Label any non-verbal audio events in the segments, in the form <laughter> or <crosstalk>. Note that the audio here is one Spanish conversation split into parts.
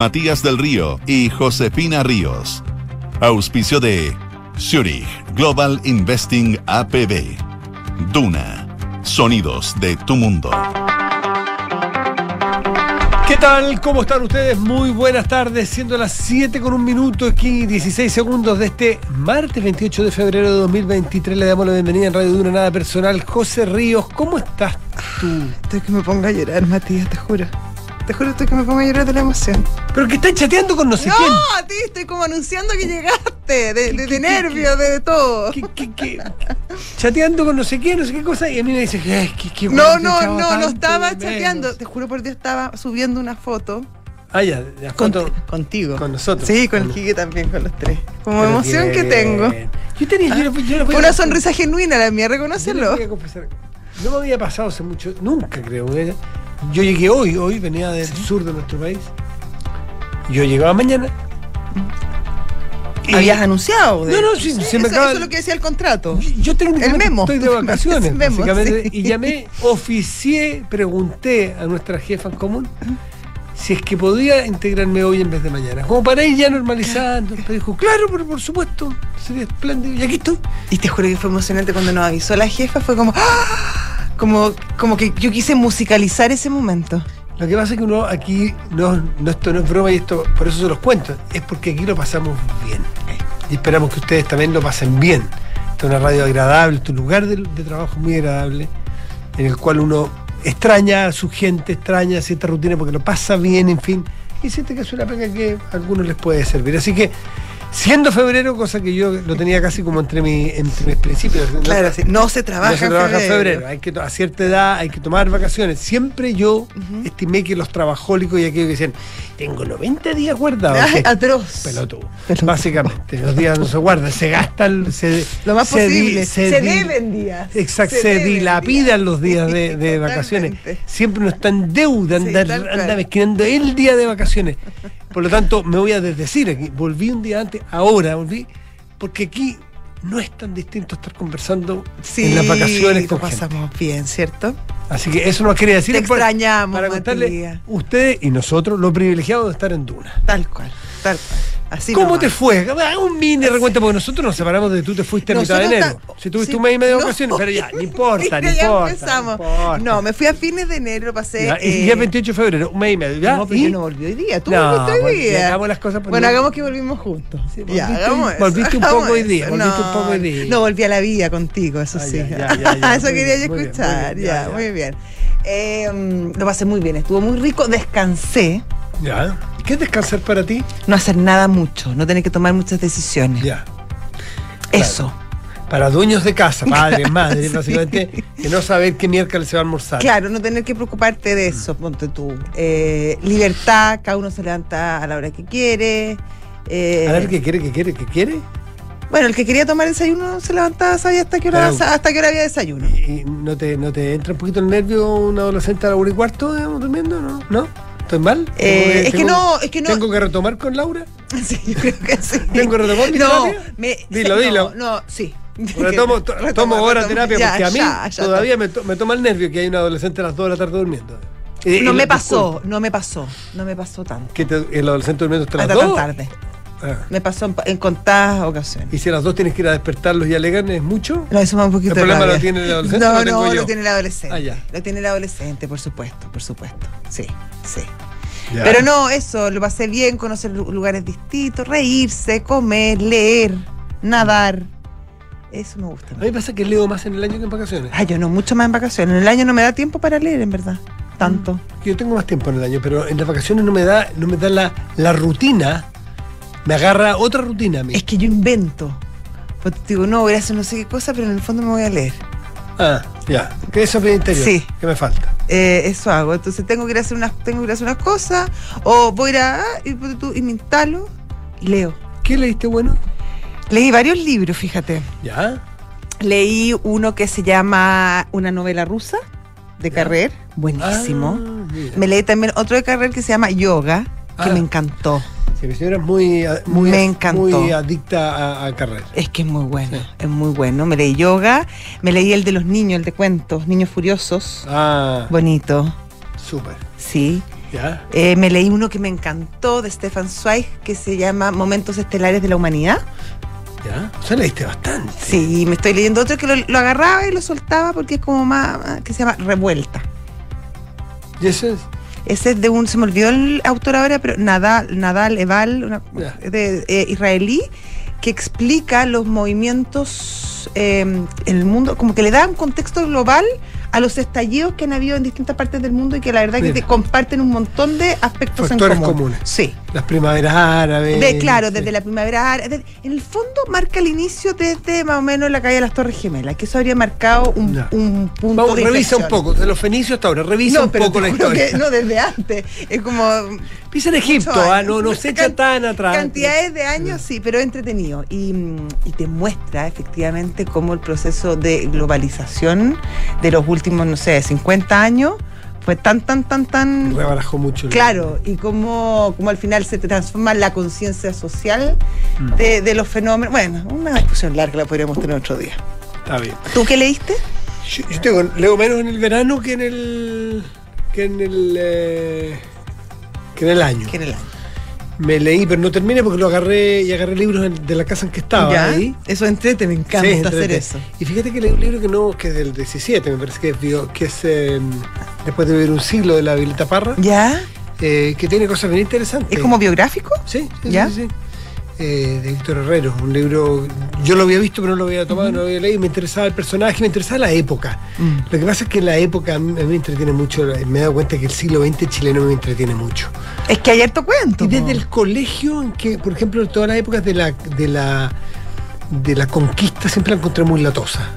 Matías del Río y Josefina Ríos. Auspicio de Zurich Global Investing APB. Duna. Sonidos de tu mundo. ¿Qué tal? ¿Cómo están ustedes? Muy buenas tardes, siendo las 7 con un minuto aquí, 16 segundos de este martes 28 de febrero de 2023. Le damos la bienvenida en Radio Duna Nada Personal. José Ríos, ¿cómo estás tú? Estoy que me ponga a llorar, Matías, te juro. Te juro, estoy que me ponga a llorar de la emoción. Pero que estás chateando con no sé no, quién. a ti estoy como anunciando que llegaste, de, de, ¿Qué, de qué, nervios, de, de todo. ¿Qué, qué, qué? Chateando con no sé quién, no sé qué cosa, y a mí me dice que, ay, No, bueno, te no, no, no tanto estaba chateando. Te juro por Dios, estaba subiendo una foto. Ah, ya, la foto contigo. con nosotros. Sí, con el Quique también, con los tres. Como Pero emoción que tengo. Yo tenía, yo, no- yo no Fue podía- una sonrisa genuina la mía, reconocerlo. No me había pasado hace mucho, nunca creo. Yo llegué hoy, hoy venía del sur de nuestro país. Yo llegaba mañana. y- Habías anunciado. de- No, no, sí, se me eso, acaba- eso es lo que decía el contrato. Yo técnicamente El memo. estoy de <laughs> vacaciones, El memo, básicamente, sí. y llamé, oficié, pregunté a nuestra jefa en común si es que podía integrarme hoy en vez de mañana. Como para ir ya normalizando. Pero dijo, claro, pero por supuesto, sería espléndido. Y aquí estoy. Y te juro que fue emocionante cuando nos avisó la jefa, fue como, ¡ah! Como, como que yo quise musicalizar ese momento. Lo que pasa es que uno aquí, no, no, esto no es broma y esto, por eso se los cuento, es porque aquí lo pasamos bien. Y esperamos que ustedes también lo pasen bien. Esta es una radio agradable, este lugar de, de trabajo muy agradable, en el cual uno extraña a su gente, extraña cierta rutina porque lo pasa bien, en fin, y siente que es una pega que a algunos les puede servir. Así que, siendo febrero, cosa que yo lo tenía casi como entre, mi, entre mis principios. ¿no? Claro, sí, no se trabaja, No se trabaja en febrero. Hay que, a cierta edad hay que tomar vacaciones. Siempre yo estimé que los trabajólicos y aquellos que decían, tengo 90 días guardados. Sí, atroz. pelotudo. Pelotudo. Básicamente, los días no se guardan, se gastan, se, Lo más se di- posible. Se, di- deben días. Exacto, se, deben dilapidan días. los días de, <laughs> vacaciones. Siempre uno está en deuda, andar, anda mezquinando el día de vacaciones. Por lo tanto, me voy a desdecir aquí. Volví un día antes, ahora volví, porque aquí no es tan distinto estar conversando Sí, en las vacaciones gente. pasamos bien, ¿cierto? Así que eso nos quería decir. Te extrañamos, Para contarle, Matías. ustedes y nosotros, lo privilegiado de estar en Duna. Tal cual, tal cual. Así ¿Cómo nomás. te fue? Un mini recuento, porque nosotros nos separamos de tú te fuiste a mitad de enero. Si tuviste sí, un mes y medio de no. vacaciones, pero ya, no <laughs> importa, no Ya importa. empezamos. No, importa. No, me fui a fines de enero, pasé. Ya, y eh, ya 28 de febrero, un mes y medio, ¿ya? No, pero ¿Y? yo no volví hoy día. Tú No, volviste hoy día. hagamos las cosas por bueno, hagamos que volvimos juntos. Sí, ya, volviste- hagamos eso. volviste un poco hoy día, volviste un poco hoy día. No, volví a la vida contigo, eso Ah, sí. <laughs> eso quería yo escuchar. ya. muy bien. Eh, mm, lo pasé muy bien, estuvo muy rico, descansé. Ya. ¿Qué es descansar para ti? No hacer nada mucho, no tener que tomar muchas decisiones. Ya. Eso. Para dueños de casa, <laughs> padres, madres, Sí. básicamente, que no saber qué miércoles se va a almorzar. Claro, no tener que preocuparte de eso, ponte tú. Eh, libertad, cada uno se levanta a la hora que quiere. eh, A ver qué quiere, qué quiere, qué quiere. Bueno, el que quería tomar desayuno se levantaba, sabía hasta qué hora, hasta qué hora había desayuno. ¿Y no te, no te entra un poquito el nervio un adolescente a la hora y cuarto, digamos, durmiendo? ¿No? ¿No? ¿Estoy mal? Eh, ¿Tengo es que no, es que no. ¿Tengo que retomar con Laura? <laughs> Sí, yo creo que sí. ¿Tengo que retomar mi no, terapia? me- Dilo, no, dilo. No, sí. Retomo, <laughs> to- Retoma, tomo hora retoma. terapia Ya, porque a mí ya, ya, todavía me, to- me toma el nervio que hay un adolescente a las 2 de la tarde durmiendo. Y- No y me pasó, disculpa, no me pasó, no me pasó tanto. Que te- el adolescente durmiendo hasta las Hasta 2. tan tarde. Ah. Me pasó en, en contadas ocasiones. Y si a las 2 tienes que ir a despertarlos y alegan, ¿es mucho? No, eso me da un poquito ¿El de problema rabia. lo tiene el adolescente No, lo no, lo tiene el adolescente. Ah, ya. Lo tiene el adolescente, por supuesto, por supuesto. Sí, sí. Ya. Pero no, eso, lo pasé bien, conocer lu- lugares distintos, reírse, comer, leer, nadar. Eso me gusta. A mí pasa que leo más en el año que en vacaciones. Ay, yo no, mucho más en vacaciones. En el año no me da tiempo para leer, en verdad. Tanto. Yo tengo más tiempo en el año, pero en las vacaciones no me da, no me da la, la rutina. Me agarra otra rutina a mí. Es que yo invento. Pues digo, no, voy a hacer no sé qué cosa, pero en el fondo me voy a leer. Ah, ya. Que eso es interior. Sí. Que me falta. Eh, eso hago. Entonces tengo que ir a hacer unas, tengo que ir a hacer unas cosas, o voy a ir a, y, ponte tú, y me instalo y leo. ¿Qué leíste bueno? Leí varios libros, fíjate. Ya. Leí uno que se llama Una novela rusa de Carrer, buenísimo. Ah. Me leí también otro de Carrer que se llama Yoga, que Ah. me encantó. Sí, mi señora es muy, muy, Me encantó. muy adicta a, a carrera. Es que es muy bueno, Sí. es muy bueno. Me leí yoga, me leí el de los niños, el de cuentos, Niños Furiosos. Ah, Bonito, súper. sí. Ya, Eh, me leí uno que me encantó de Stefan Zweig que se llama Momentos Estelares de la Humanidad. ya. O sea, leíste bastante. Sí, me estoy leyendo otro que lo, lo agarraba y lo soltaba porque es como más, más- que se llama Revuelta. ¿Y eso es? Ese es de un, se me olvidó el autor ahora, pero Nadal, Nadal Eval, una- de, eh, israelí, que explica los movimientos eh, en el mundo, como que le da un contexto global a los estallidos que han habido en distintas partes del mundo y que la verdad que Mira. te comparten un montón de aspectos Factores en común. comunes. Sí. Las primaveras árabes. De, claro, sí. desde la primavera árabe. En el fondo marca el inicio desde más o menos la caída de las Torres Gemelas, que eso habría marcado un, Ya. un punto Vamos, de revisa un poco, de los fenicios hasta ahora, revisa un pero poco la historia. que no, desde antes. Es como. Pisa en Egipto, ah, no, no se echa tan atrás. Cantidades de años, sí, pero entretenido. Y, mm, y te muestra efectivamente cómo el proceso de globalización de los últimos, no sé, 50 años fue tan, tan, tan, tan. Rebarajó mucho. el- Claro, y cómo, cómo al final se transforma la conciencia social Mm. de, de los fenómenos. Bueno, una discusión larga la podríamos tener otro día. Está bien. ¿Tú qué leíste? Yo, yo tengo- leo menos en el verano que en el. que en el. eh, que en el año. ¿Qué en el año? Me leí, pero no terminé porque lo agarré y agarré libros en- de la casa en que estaba. ¿Ya? ahí. Eso entrete, me encanta Sí, hacer entrete. eso. Y fíjate que leí un libro que no, que es del 17, me parece que es, que es eh, después de vivir un siglo de la Violeta Parra, ¿Ya? eh, que tiene cosas bien interesantes. ¿Es como biográfico? Sí, sí, ¿Ya? sí, sí. Eh, de Víctor Herrero, un libro, yo lo había visto pero no lo había tomado, no lo había leído, me interesaba el personaje, me interesaba la época. Mm. Lo que pasa es que la época a mí me entretiene mucho, me he dado cuenta que el siglo XX chileno me entretiene mucho. Es que hay harto cuento. Y desde el colegio, en que, por ejemplo, en todas las épocas de la, de la, de la conquista siempre la encontré muy latosa.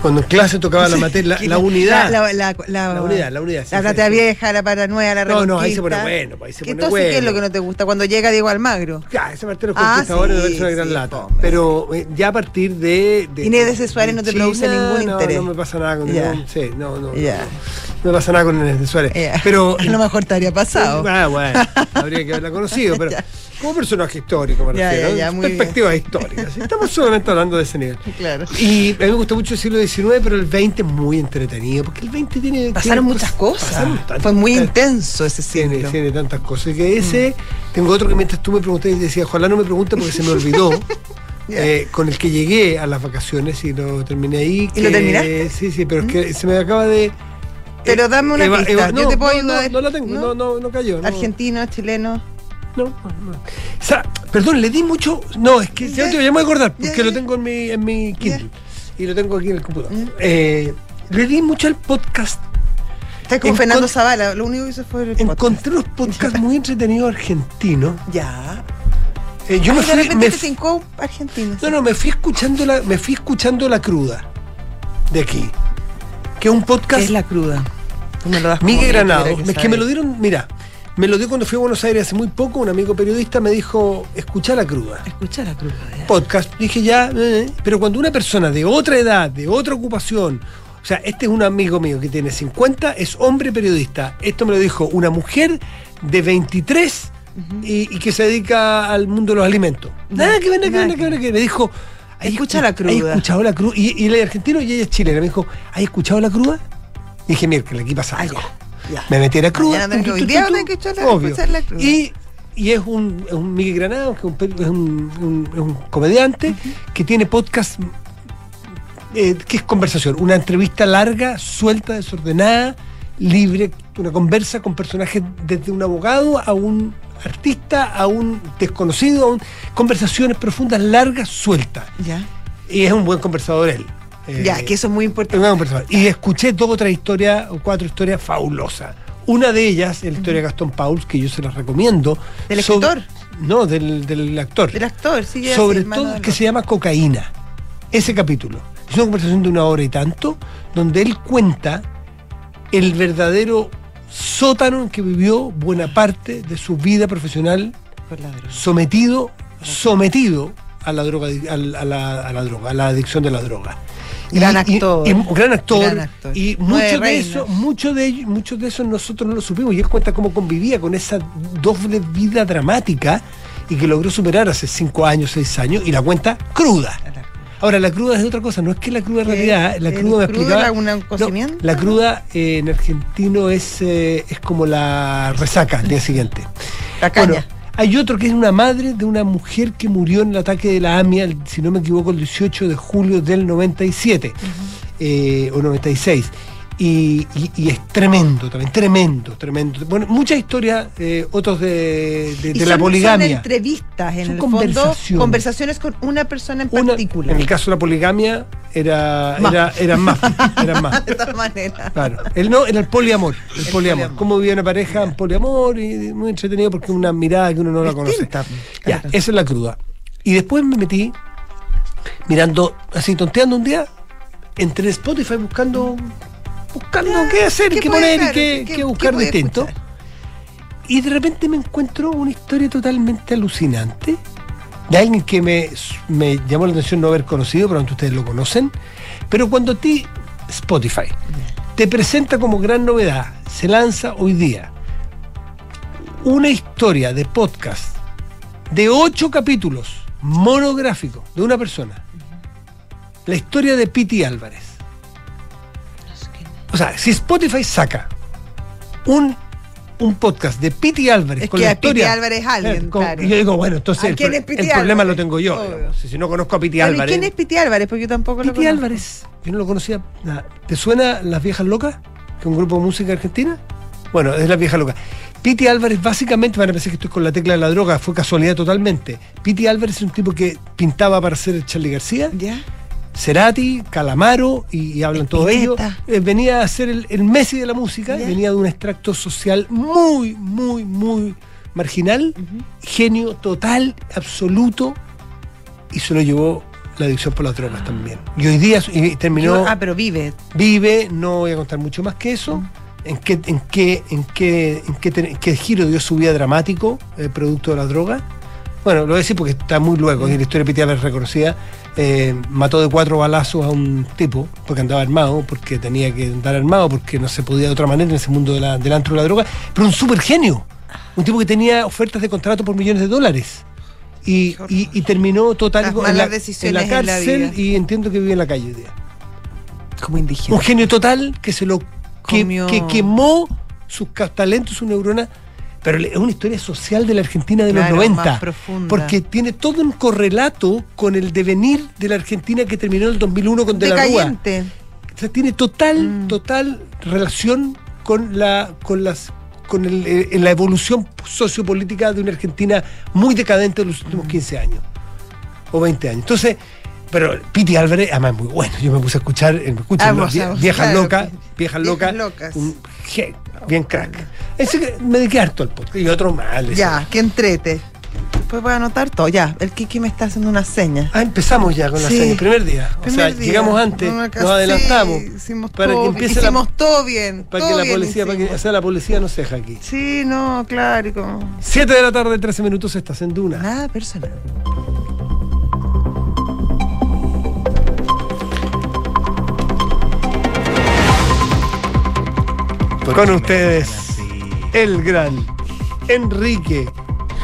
Cuando en clase tocaba la materia, <laughs> la, unidad. La, la- la- La unidad, la unidad, sí, La sí, platea sí. vieja, la para nueva, la No, no, ahí se pone bueno, ahí se ¿Qué pone entonces, ¿qué es bueno. lo que no te gusta? Cuando llega Diego Almagro. Ya, esa parte de los Ah, conquistadores parece una gran sí, lata. hombre. Pero eh, ya a partir de. de Inés de ese Suárez no te China, produce ningún no, interés. No me pasa nada con Sí, no, no. No, no me pasa nada con Inés de Suárez. Ya. Pero. <laughs> a lo mejor te habría pasado. Ah, bueno, habría que haberla conocido, <laughs> pero. Como personaje histórico me Ya, refiero. ya, perspectivas históricas. ¿sí? Estamos solamente hablando de ese nivel. <laughs> Claro. Y a mí me gusta mucho el siglo XIX, pero el XX es muy entretenido, porque el XX tiene... Pasaron tiene muchas cosas. pasaron tantas- Fue muy intenso ese tiene, siglo. tiene tantas cosas. Y que ese, tengo otro que mientras tú me preguntaste y decía, ojalá no me pregunte porque se me olvidó. <laughs> <laughs> Eh, con el que llegué a las vacaciones y lo terminé ahí. ¿Y lo terminaste? Sí, sí, pero es que se me acaba de. Pero dame una Eva- pista. Eva- Yo no, te puedo no, ayudar. No, no la tengo, no, no, no cayó. no. Argentino, chileno. No, no, no. O sea, perdón, le di mucho. No, es que ya, te ya me voy a acordar, porque lo tengo en mi, en mi Kindle. Y lo tengo aquí en el computador. Eh, le di mucho al podcast. Estás Encon- Fernando Zavala. Lo único que hizo fue el podcast. Encontré unos podcasts <laughs> muy entretenidos argentinos. Ya. Eh, yo Ay, me de fui. repente me te fui- cincó argentino. no, no, me fui escuchando la, me fui escuchando la cruda de aquí. Que es un ¿Qué podcast. es la cruda? Tú me lo das como Miguel Granado. Es que me lo dieron, mira, me lo dio cuando fui a Buenos Aires hace muy poco. Un amigo periodista me dijo, escucha la cruda. Escucha la cruda. ya. podcast, dije ya, eh, pero cuando una persona de otra edad, de otra ocupación, o sea, este es un amigo mío que tiene 50, es hombre periodista, esto me lo dijo una mujer de 23 y, y que se dedica al mundo de los alimentos. Nada nada que ver, nada que ver, nada que ver. Me dijo, ¿hay Escucha escu- la cruda. ¿Hay escuchado la cruda? Y, y es argentino y ella es chilena. Me dijo, ¿hay escuchado la cruda? Y dije, miércoles, aquí pasa Ah, algo. Ya. Me metí a la cruda. Obvio. Y, y es un, es un Miguel Granado, que es un, un, un- comediante que tiene podcast eh, que es conversación, una entrevista larga, suelta, desordenada, libre, una conversa con personajes desde un abogado a un artista, a un desconocido, a un, conversaciones profundas, largas, sueltas. Y es un buen conversador él. Eh, Ya, que eso es muy importante. Y escuché dos o tres historias, o cuatro historias fabulosas. Una de ellas, es la historia de Gastón Pauls, que yo se las recomiendo. ¿Del sobre- escritor? No, del, del actor. Del actor, sí, ya sobre todo, que se llama Cocaína. Ese capítulo. Es una conversación de una hora y tanto, donde él cuenta el verdadero sótano en que vivió buena parte de su vida profesional sometido, sometido a la droga, a la, a la- a la droga, a la adicción de la droga. Gran Y- y- actor. y gran actor. Gran actor. Y muchos de eso, muchos de ellos, muchos de esos nosotros no lo supimos. Y él cuenta cómo convivía con esa doble vida dramática y que logró superar hace cinco años, seis años, y la cuenta cruda. Ahora, la cruda es otra cosa, no es que la cruda en realidad, la ¿El cruda me explicaba. No, la cruda eh, en argentino es, eh, es como la resaca al día siguiente. La caña. Bueno, hay otro que es una madre de una mujer que murió en el ataque de la AMIA, si no me equivoco, el 18 de julio del 97 eh, o 96. Y, y- y es tremendo también, tremendo, tremendo. Bueno, muchas historias, eh, otros de, de- Y de son- la Son poligamia. entrevistas, en Son el fondo, conversaciones. conversaciones con una persona en Una- particular. en el caso de la poligamia, era, Más. era, eran más. Eran más. <laughs> de todas maneras. Claro. El no, era el poliamor. El, El poliamor. poliamor. Cómo vivía una pareja en poliamor y muy entretenido porque una mirada que uno no la conoce. Ya, esa es la cruda. Y después me metí mirando, así tonteando un día, entré en Spotify buscando buscando qué hacer, qué, ¿Qué puede poner y ser? qué, ¿Qué- qué qué buscar distinto. escuchar? Y de repente me encuentro una historia totalmente alucinante de alguien que me, me llamó la atención no haber conocido, probablemente ustedes lo conocen. Pero cuando a ti, Spotify, te presenta como gran novedad, se lanza hoy día una historia de podcast de ocho capítulos monográficos de una persona. La historia de Piti Álvarez. O sea, si Spotify saca un, un podcast de Piti Álvarez Es con que la a Piti historia. Álvarez es alguien, eh, con- claro. Y yo digo, bueno, entonces ¿A el, Piti problema Álvarez? lo tengo yo. Digamos. Si si no conozco a Piti Bueno, ¿y Álvarez. quién es Piti Álvarez? Porque yo tampoco lo Piti conozco. Álvarez, yo no lo conocía. nada. ¿Te suena Las Viejas Locas? Que es un grupo de música argentina. Bueno, es Las Viejas Locas. Piti Álvarez, básicamente, van a pensar que estoy con la tecla de la droga, fue casualidad totalmente. Piti Álvarez es un tipo que pintaba para ser Charlie García, ¿Ya? Cerati, Calamaro, y, y hablan todos ellos. Eh, venía a ser el, el Messi de la música, Ya. venía de un extracto social muy, muy, muy marginal, genio total, absoluto, y se lo llevó la adicción por las drogas también. Y hoy día y terminó, Yo- ah, pero vive. vive, no voy a contar mucho más que eso. ¿En qué, en qué, en qué, en qué giro dio su vida dramático, eh, producto de la droga? Bueno, lo voy a decir porque está muy luego, y la historia de Piti Álvarez reconocida. eh, mató de cuatro balazos a un tipo porque andaba armado, porque tenía que andar armado, porque no se podía de otra manera en ese mundo de la- del antro de la droga. Pero un super genio, un tipo que tenía ofertas de contrato por millones de dólares. Y, terminó total en la, en en cárcel y entiendo que vive en la calle hoy día. Como indígena. Un genio total que se lo que, que quemó sus talentos, su neurona. Pero es una historia social de la Argentina de Claro, los 90. más profunda. Porque tiene todo un correlato con el devenir de la Argentina que terminó en el 2001 con De la Rúa. O sea, tiene total, Mm. total relación con la, con las con el- eh, la evolución sociopolítica de una Argentina muy decadente de los últimos Mm. 15 años o 20 años. Entonces, pero Piti Álvarez, además muy bueno. Yo me puse a escuchar, eh, me escuchan Ah, los vie- ah, viejas claro, locas, viejas viejas locas, locas. un bien crack. Ese que me dediqué harto al podcast y otro mal. Ya, que entrete. Después voy a anotar todo. Ya, el Kiki me está haciendo una seña. Ah, empezamos ya con la Sí. serie, primer día. O sea, día. llegamos antes, No, nos adelantamos. sí, hicimos para todo, que empiece la- hicimos todo bien. Para todo que la policía, para que, o sea, la policía no se deja aquí. Sí, no, claro. como- 7 de la tarde, 13 minutos, estás en Duna. Nada personal. Con ustedes, el gran Enrique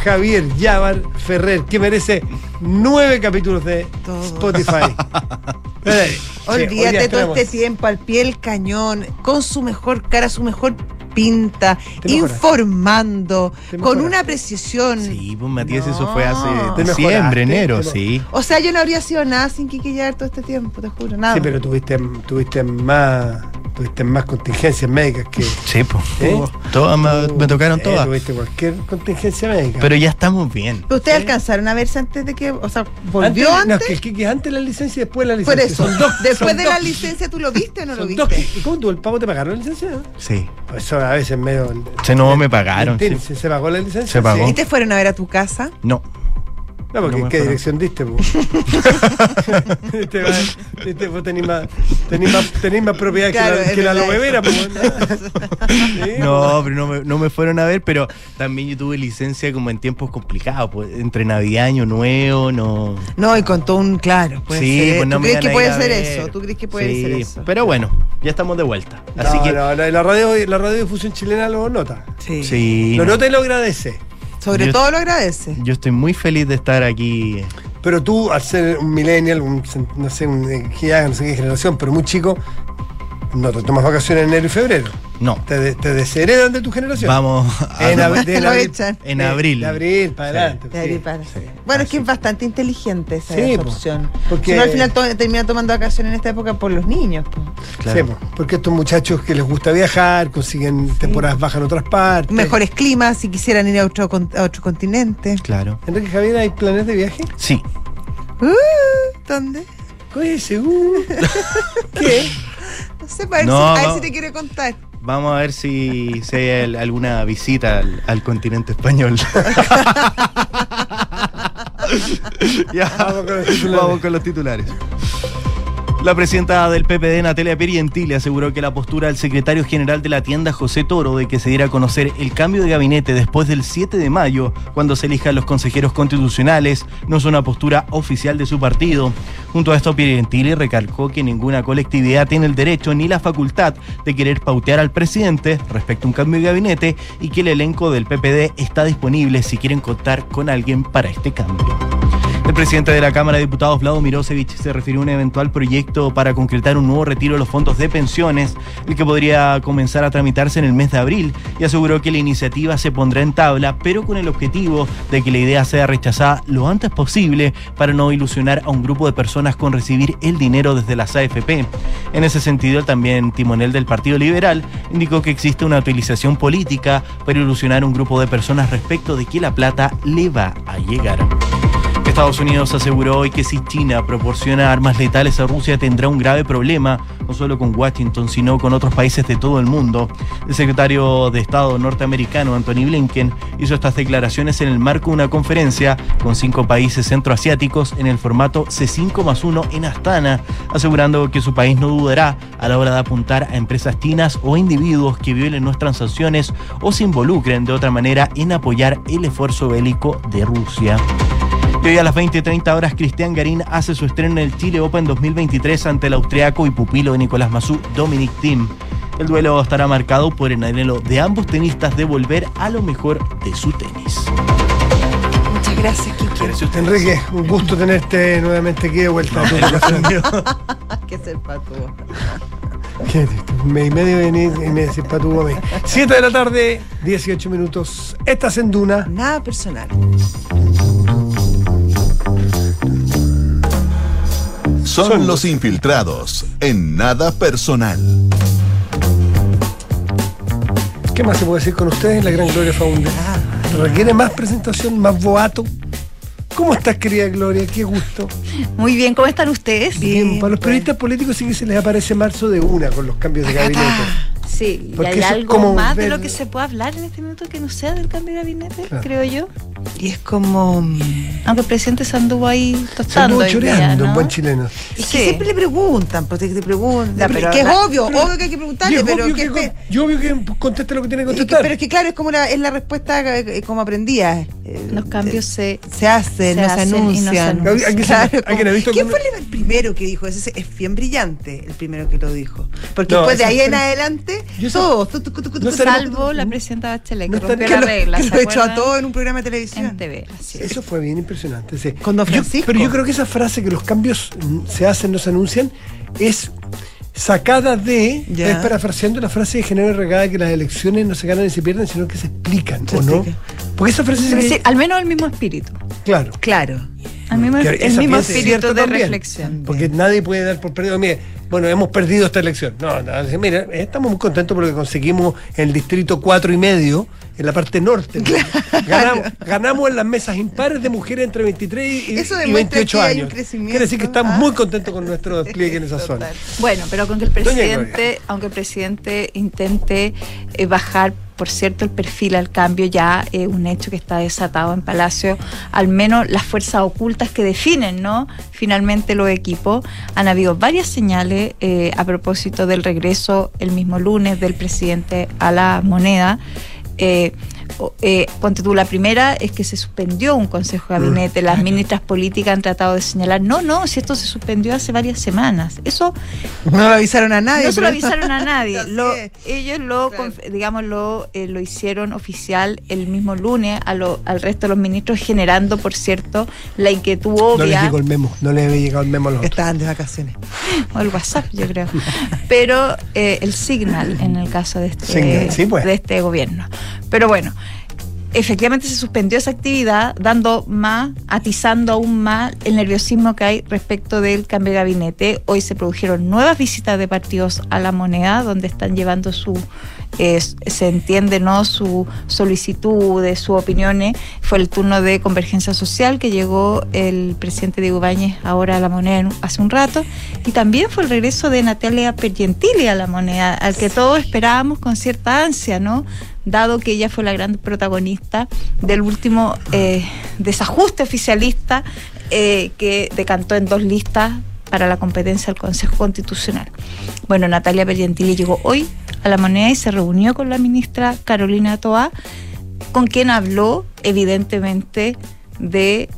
Javier Yavar Ferrer, que merece nueve capítulos de Todo. Spotify. <laughs> Sí, Olvídate todo este tiempo al pie del cañón, con su mejor cara, su mejor pinta, informando, con una precisión. Sí, pues Matías, eso fue hace diciembre, enero, te- sí. O sea, yo no habría sido nada sin Kiki Yar todo este tiempo, te juro, nada. Sí, pero tuviste, tuviste más tuviste más contingencias médicas que. Sí, pues. ¿Eh? Todas me, me tocaron Eh, todas. Tuviste cualquier contingencia médica. Pero ya estamos bien. Pero ustedes ¿Sí? alcanzaron a verse antes de que, o sea, volvió Antes- No, antes. que el Kiki es antes la licencia y después la Por licencia. eso, Son dos- <laughs> después son de la licencia, ¿tú lo viste o no lo viste? dos. ¿Y cómo tú, el pavo te pagaron la licencia? Sí. Pues eso a veces medio. Se no me pagaron. Mentir, sí. ¿Se, se pagó la licencia? Se pagó. ¿Y te fueron a ver a tu casa? No. No, porque No ¿qué dirección diste, <laughs> este va, este, vos tenés más, tenés más, tenés más propiedad Claro, que la, que la. <laughs> Sí, No, pero no me, no me fueron a ver, pero también yo tuve licencia como en tiempos complicados, pues, entre Navidad, Año Nuevo, no. No, y con todo un claro. Puede sí, ser. pues no ¿Tú me crees que puede ser eso? ¿Tú crees que puede Sí, ser eso? Pero bueno, ya estamos de vuelta. Así no, que. la radio, la radiodifusión chilena lo nota. Sí. Sí. Lo no. nota y lo agradece. Sobre Yo- todo lo agradece. Yo estoy muy feliz de estar aquí Pero tú, al ser un millennial, un, no sé, un, que ya, no sé qué generación, pero muy chico, no te tomas vacaciones en enero y febrero. No. Te, de- te desheredan de tu generación. Vamos a En, ab- Te del lo abril- echan. en de- abril. De abril para Sí. adelante. De para- sí. Bueno, es que es bastante inteligente esa, Sí, esa po. opción. Porque- Si al final to- termina tomando vacaciones en esta época por los niños. po. Claro. Sí, po, porque estos muchachos que les gusta viajar, consiguen temporadas bajas en otras partes. Mejores climas, si quisieran ir a otro, con- a otro continente. Claro. Enrique Javier, ¿hay planes de viaje? Sí. Uh, ¿Dónde? Seguro. <laughs> ¿Qué? No sé, para ver, No, si, a ver si te quiere contar. Vamos a ver si, si hay al- alguna visita al, al continente español. <laughs> <laughs> Ya, Vamos con los titulares. La presidenta del PPD, Natalia Perientili, aseguró que la postura del secretario general de la tienda, José Toro, de que se diera a conocer el cambio de gabinete después del 7 de mayo, cuando se elijan los consejeros constitucionales, no es una postura oficial de su partido. Junto a esto, Perientili recalcó que ninguna colectividad tiene el derecho ni la facultad de querer pautear al presidente respecto a un cambio de gabinete y que el elenco del PPD está disponible si quieren contar con alguien para este cambio. El presidente de la Cámara de Diputados, Vlado Mirosevich, se refirió a un eventual proyecto para concretar un nuevo retiro de los fondos de pensiones, el que podría comenzar a tramitarse en el mes de abril, y aseguró que la iniciativa se pondrá en tabla, pero con el objetivo de que la idea sea rechazada lo antes posible para no ilusionar a un grupo de personas con recibir el dinero desde las AFP. En ese sentido, también timonel del Partido Liberal indicó que existe una utilización política para ilusionar a un grupo de personas respecto de que la plata le va a llegar. Estados Unidos aseguró hoy que si China proporciona armas letales a Rusia tendrá un grave problema, no solo con Washington, sino con otros países de todo el mundo. El secretario de Estado norteamericano, Anthony Blinken, hizo estas declaraciones en el marco de una conferencia con cinco países centroasiáticos en el formato C5 más 1 en Astana, asegurando que su país no dudará a la hora de apuntar a empresas chinas o individuos que violen nuestras sanciones o se involucren de otra manera en apoyar el esfuerzo bélico de Rusia. Y hoy a las 20.30 horas, Cristian Garín hace su estreno en el Chile Open 2023 ante el austriaco y pupilo de Nicolás Massú, Dominic Thiem. El duelo estará marcado por el anhelo de ambos tenistas de volver a lo mejor de su tenis. Muchas gracias, Kiki. Enrique, un gusto tenerte nuevamente aquí de vuelta. a tu casa. que es el pato. ¿Qué? Me y medio venir y me decís para tu a mí. 7 de la tarde, 18 minutos. Estás en Duna. Nada personal. Son, Son los infiltrados en nada personal. ¿Qué más se puede decir con ustedes? La gran Gloria Faunde. ¿Requiere más presentación, más boato? ¿Cómo estás, querida Gloria? Qué gusto. Muy bien, ¿cómo están ustedes? Bien, para los periodistas políticos sí que se les aparece marzo de una con los cambios de gabinete. Sí, y hay algo más de lo que se puede hablar en este minuto que no sea del cambio de gabinete, Claro. creo yo. Y es como. mm, Aunque el presidente se anduvo ahí Se tostando. anduvo hoy día, choreando, ¿no? un buen chileno. Es Sí. que siempre le preguntan, porque te preguntan. Pero que es la- obvio, obvio que hay que Y preguntarle, es pero obvio que, que, con- y obvio que conteste lo que tiene que y que- contestar. pero es que claro, es como la, es la respuesta eh, como aprendía. Eh, Los cambios eh, se... se hacen, se no se hacen y no se anuncian. anuncian. ¿Alguien se- Claro, como- visto ¿Quién fue el primero que dijo eso? Ese Es bien brillante, el primero que lo dijo. Porque No, después de ahí en el- adelante, Yo todos. tu, tu, tu, tu, tu, No Salvo la presidenta Bachelet, No que está- rompió que la lo- regla. que <laughs> ¿se lo echó a todos en un programa de televisión. En TV, así es. Eso fue bien impresionante. sí. Con don Yo- pero yo creo que esa frase que los cambios se hacen, no se anuncian, es sacada de, Ya. es parafraseando la frase de Genero Regada que las elecciones no se ganan ni se pierden, sino que se explican, Se ¿o no? Porque esa frase al menos el mismo espíritu. claro. Claro. Al mismo, el mismo es espíritu de también, reflexión. Porque nadie puede dar por perdido. Mire, bueno, hemos perdido esta elección. No, no, mira, estamos muy contentos porque conseguimos en el distrito cuatro y medio, en la parte norte. Ganamos, ganamos en las mesas impares de mujeres entre 23 y, Eso y demuestra 28 que hay un años. crecimiento. Quiere decir que estamos Ah. muy contentos con nuestro despliegue en esa zona. Bueno, pero con que el presidente, aunque el presidente intente eh, bajar, por cierto, el perfil al cambio, ya es un hecho que está desatado en Palacio, al menos las fuerzas ocultas que definen, ¿no? Finalmente los equipos, han habido varias señales eh, a propósito del regreso el mismo lunes del presidente a la moneda. eh, eh, ponte tú, la primera es que se suspendió un consejo de gabinete. Las ministras políticas han tratado de señalar, no, no, si esto se suspendió hace varias semanas. Eso No lo avisaron a nadie. no se lo avisaron a <laughs> nadie. Lo- ellos lo, Claro. conf- digamos, lo, eh, lo hicieron oficial el mismo lunes a lo- al resto de los ministros, generando, por cierto, la inquietud No les obvia. llegó el memo, no les había llegado el memo a los otros. Estaban de vacaciones. <laughs> o el WhatsApp, yo creo. Pero eh, el Signal en el caso de este, sí, pues. de este gobierno. Pero bueno, efectivamente se suspendió esa actividad, dando más, atizando aún más el nerviosismo que hay respecto del cambio de gabinete. Hoy se produjeron nuevas visitas de partidos a la moneda, donde están llevando su, eh, se entiende, ¿no? Su solicitudes, sus opiniones. Fue el turno de Convergencia Social que llegó el presidente Diego Ibáñez ahora a la moneda hace un rato. Y también fue el regreso de Natalia Pergentili a la moneda, al que todos esperábamos con cierta ansia, ¿no? Dado que ella fue la gran protagonista del último eh, desajuste oficialista eh, que decantó en dos listas para la competencia del Consejo Constitucional. Bueno, Natalia Pergentili llegó hoy a la moneda y se reunió con la ministra Carolina Toa, con quien habló evidentemente de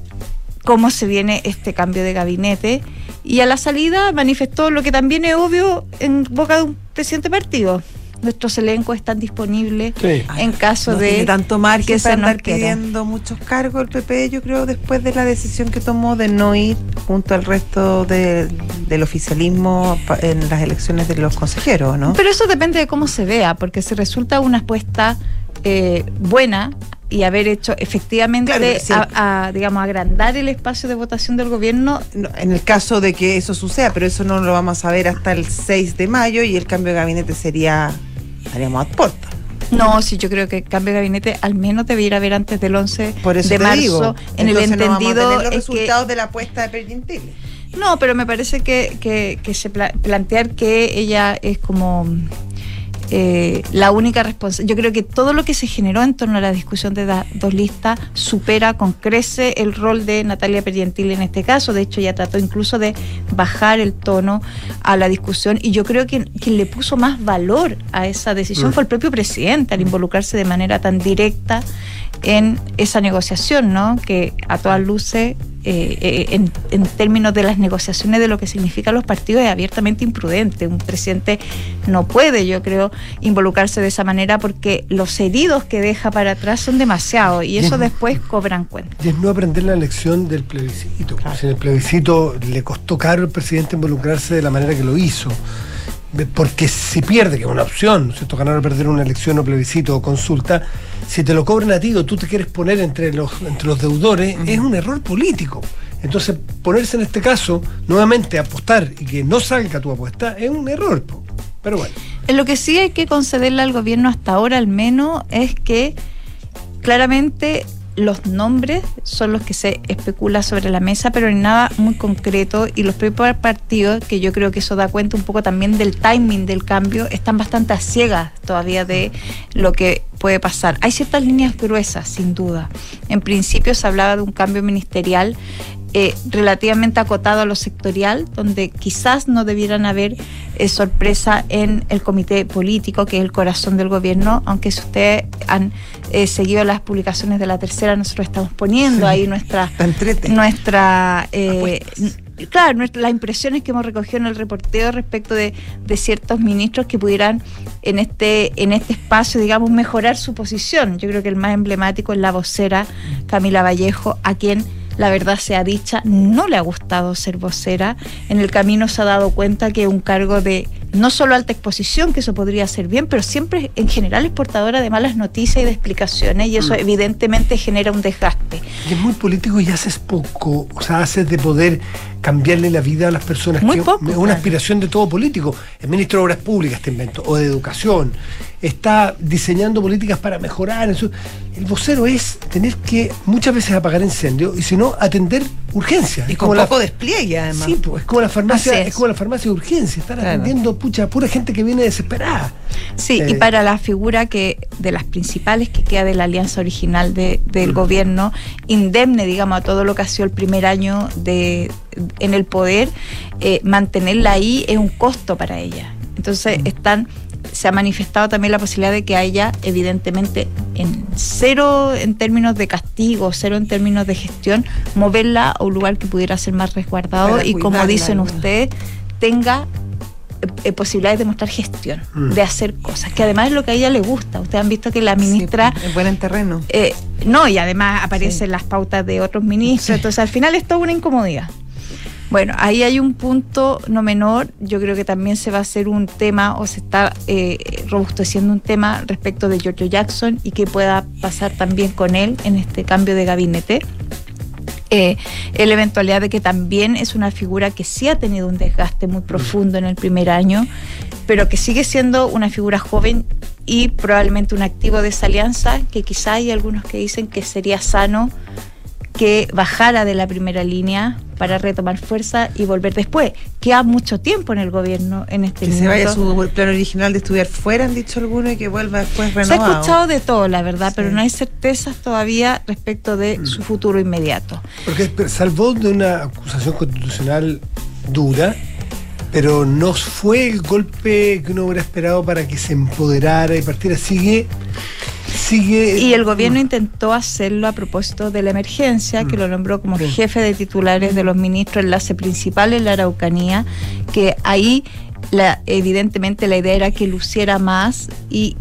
cómo se viene este cambio de gabinete y a la salida manifestó lo que también es obvio en boca de un presidente de partido. Nuestros elencos están disponibles Sí. en caso no de tiene tanto margen que se andar pidiendo muchos cargos el PP, yo creo, después de la decisión que tomó de no ir junto al resto de- del oficialismo en las elecciones de los consejeros, ¿no? Pero eso depende de cómo se vea, porque si resulta una apuesta eh, buena y haber hecho efectivamente, Claro, sí. a- a, digamos, agrandar el espacio de votación del gobierno, No, en el caso de que eso suceda, pero eso no lo vamos a ver hasta el 6 de mayo y el cambio de gabinete sería, estaríamos a puerta. no, si yo creo que el cambio de gabinete al menos debiera haber antes del 11 Por eso de marzo, digo. en el Entonces no vamos a entendido tener los es que resultados de la apuesta de Pergentili. No, pero me parece que, que, que se pla- plantear que ella es como eh, la única responsable. Yo creo que todo lo que se generó en torno a la discusión de las dos listas supera con crece el rol de Natalia Pergentili en este caso. De hecho, ella trató incluso de bajar el tono a la discusión y yo creo que quien le puso más valor a esa decisión Mm. fue el propio presidente al involucrarse de manera tan directa en esa negociación, ¿no? Que a todas luces, eh, eh, en, en términos de las negociaciones de lo que significan los partidos, es abiertamente imprudente. Un presidente no puede, yo creo, involucrarse de esa manera porque los heridos que deja para atrás son demasiados y eso después cobran cuenta. Y es no aprender la lección del plebiscito. Claro. Si en el plebiscito le costó caro al presidente involucrarse de la manera que lo hizo. Porque si pierde, que es una opción, ¿no es ¿cierto? ganar o perder una elección o plebiscito o consulta, si te lo cobran a ti o tú te quieres poner entre los, entre los deudores, es un error político. Entonces, ponerse en este caso, nuevamente apostar y que no salga tu apuesta, es un error. Pero bueno. En lo que sí hay que concederle al gobierno hasta ahora al menos es que claramente los nombres son los que se especula sobre la mesa, pero en nada muy concreto y los propios partidos, que yo creo que eso da cuenta un poco también del timing del cambio, están bastante a ciegas todavía de lo que puede pasar. Hay ciertas líneas gruesas, sin duda. En principio se hablaba de un cambio ministerial eh, relativamente acotado a lo sectorial, donde quizás no debieran haber eh, sorpresa en el comité político, que es el corazón del gobierno, aunque si ustedes han eh, seguido las publicaciones de la tercera, nosotros estamos poniendo ahí nuestra nuestra eh, claro las impresiones que hemos recogido en el reporteo respecto de, de ciertos ministros que pudieran en este en este espacio digamos mejorar su posición. Yo creo que el más emblemático es la vocera Camila Vallejo a quien la verdad sea dicha, no le ha gustado ser vocera. En el camino se ha dado cuenta que un cargo de no solo alta exposición, que eso podría ser bien, pero siempre en general es portadora de malas noticias y de explicaciones, y eso Mm. evidentemente genera un desgaste. Y es muy político y haces poco, o sea, haces de poder cambiarle la vida a las personas. Muy que poco, Es una claro. aspiración de todo político. El ministro de Obras Públicas te invento, o de Educación, está diseñando políticas para mejorar. Eso. El vocero es tener que muchas veces apagar incendios y si no, atender urgencias. Y Es con como la- poco despliegue, además. Sí, pues, es como la farmacia, es. es. como la farmacia de urgencia, están Claro. atendiendo pucha, pura gente que viene desesperada. Sí, Eh, y para la figura que de las principales que queda de la alianza original de- del gobierno, indemne, digamos, a todo lo que ha sido el primer año de, en el poder, eh, mantenerla ahí es un costo para ella. Entonces están se ha manifestado también la posibilidad de que haya, evidentemente, en cero en términos de castigo, cero en términos de gestión, moverla a un lugar que pudiera ser más resguardado Para y, como dicen ustedes, tenga eh, eh, posibilidades de mostrar gestión, Mm. de hacer cosas, que además es lo que a ella le gusta. Ustedes han visto que la ministra... Sí, es buena en terreno. Eh, no, y además aparecen Sí. las pautas de otros ministros, entonces al final es toda una incomodidad. Bueno, ahí hay un punto no menor, yo creo que también se va a hacer un tema o se está eh, robusteciendo un tema respecto de Giorgio Jackson y qué pueda pasar también con él en este cambio de gabinete. Eh, la eventualidad de que también es una figura que sí ha tenido un desgaste muy profundo en el primer año, pero que sigue siendo una figura joven y probablemente un activo de esa alianza, que quizá hay algunos que dicen que sería sano que bajara de la primera línea para retomar fuerza y volver después. Queda mucho tiempo en el gobierno en este Que se vaya a su plan original de estudiar fuera, han dicho algunos, y que vuelva después Se ha renovado. escuchado de todo, la verdad, pero no hay certezas todavía respecto de Mm. su futuro inmediato. Porque salvó de una acusación constitucional dura, pero no fue el golpe que uno hubiera esperado para que se empoderara y partiera. Sigue. Sigue Y el gobierno intentó hacerlo a propósito de la emergencia, que Mm. lo nombró como jefe de titulares de los ministros, enlace principal en la Araucanía, que ahí la, evidentemente la idea era que luciera más y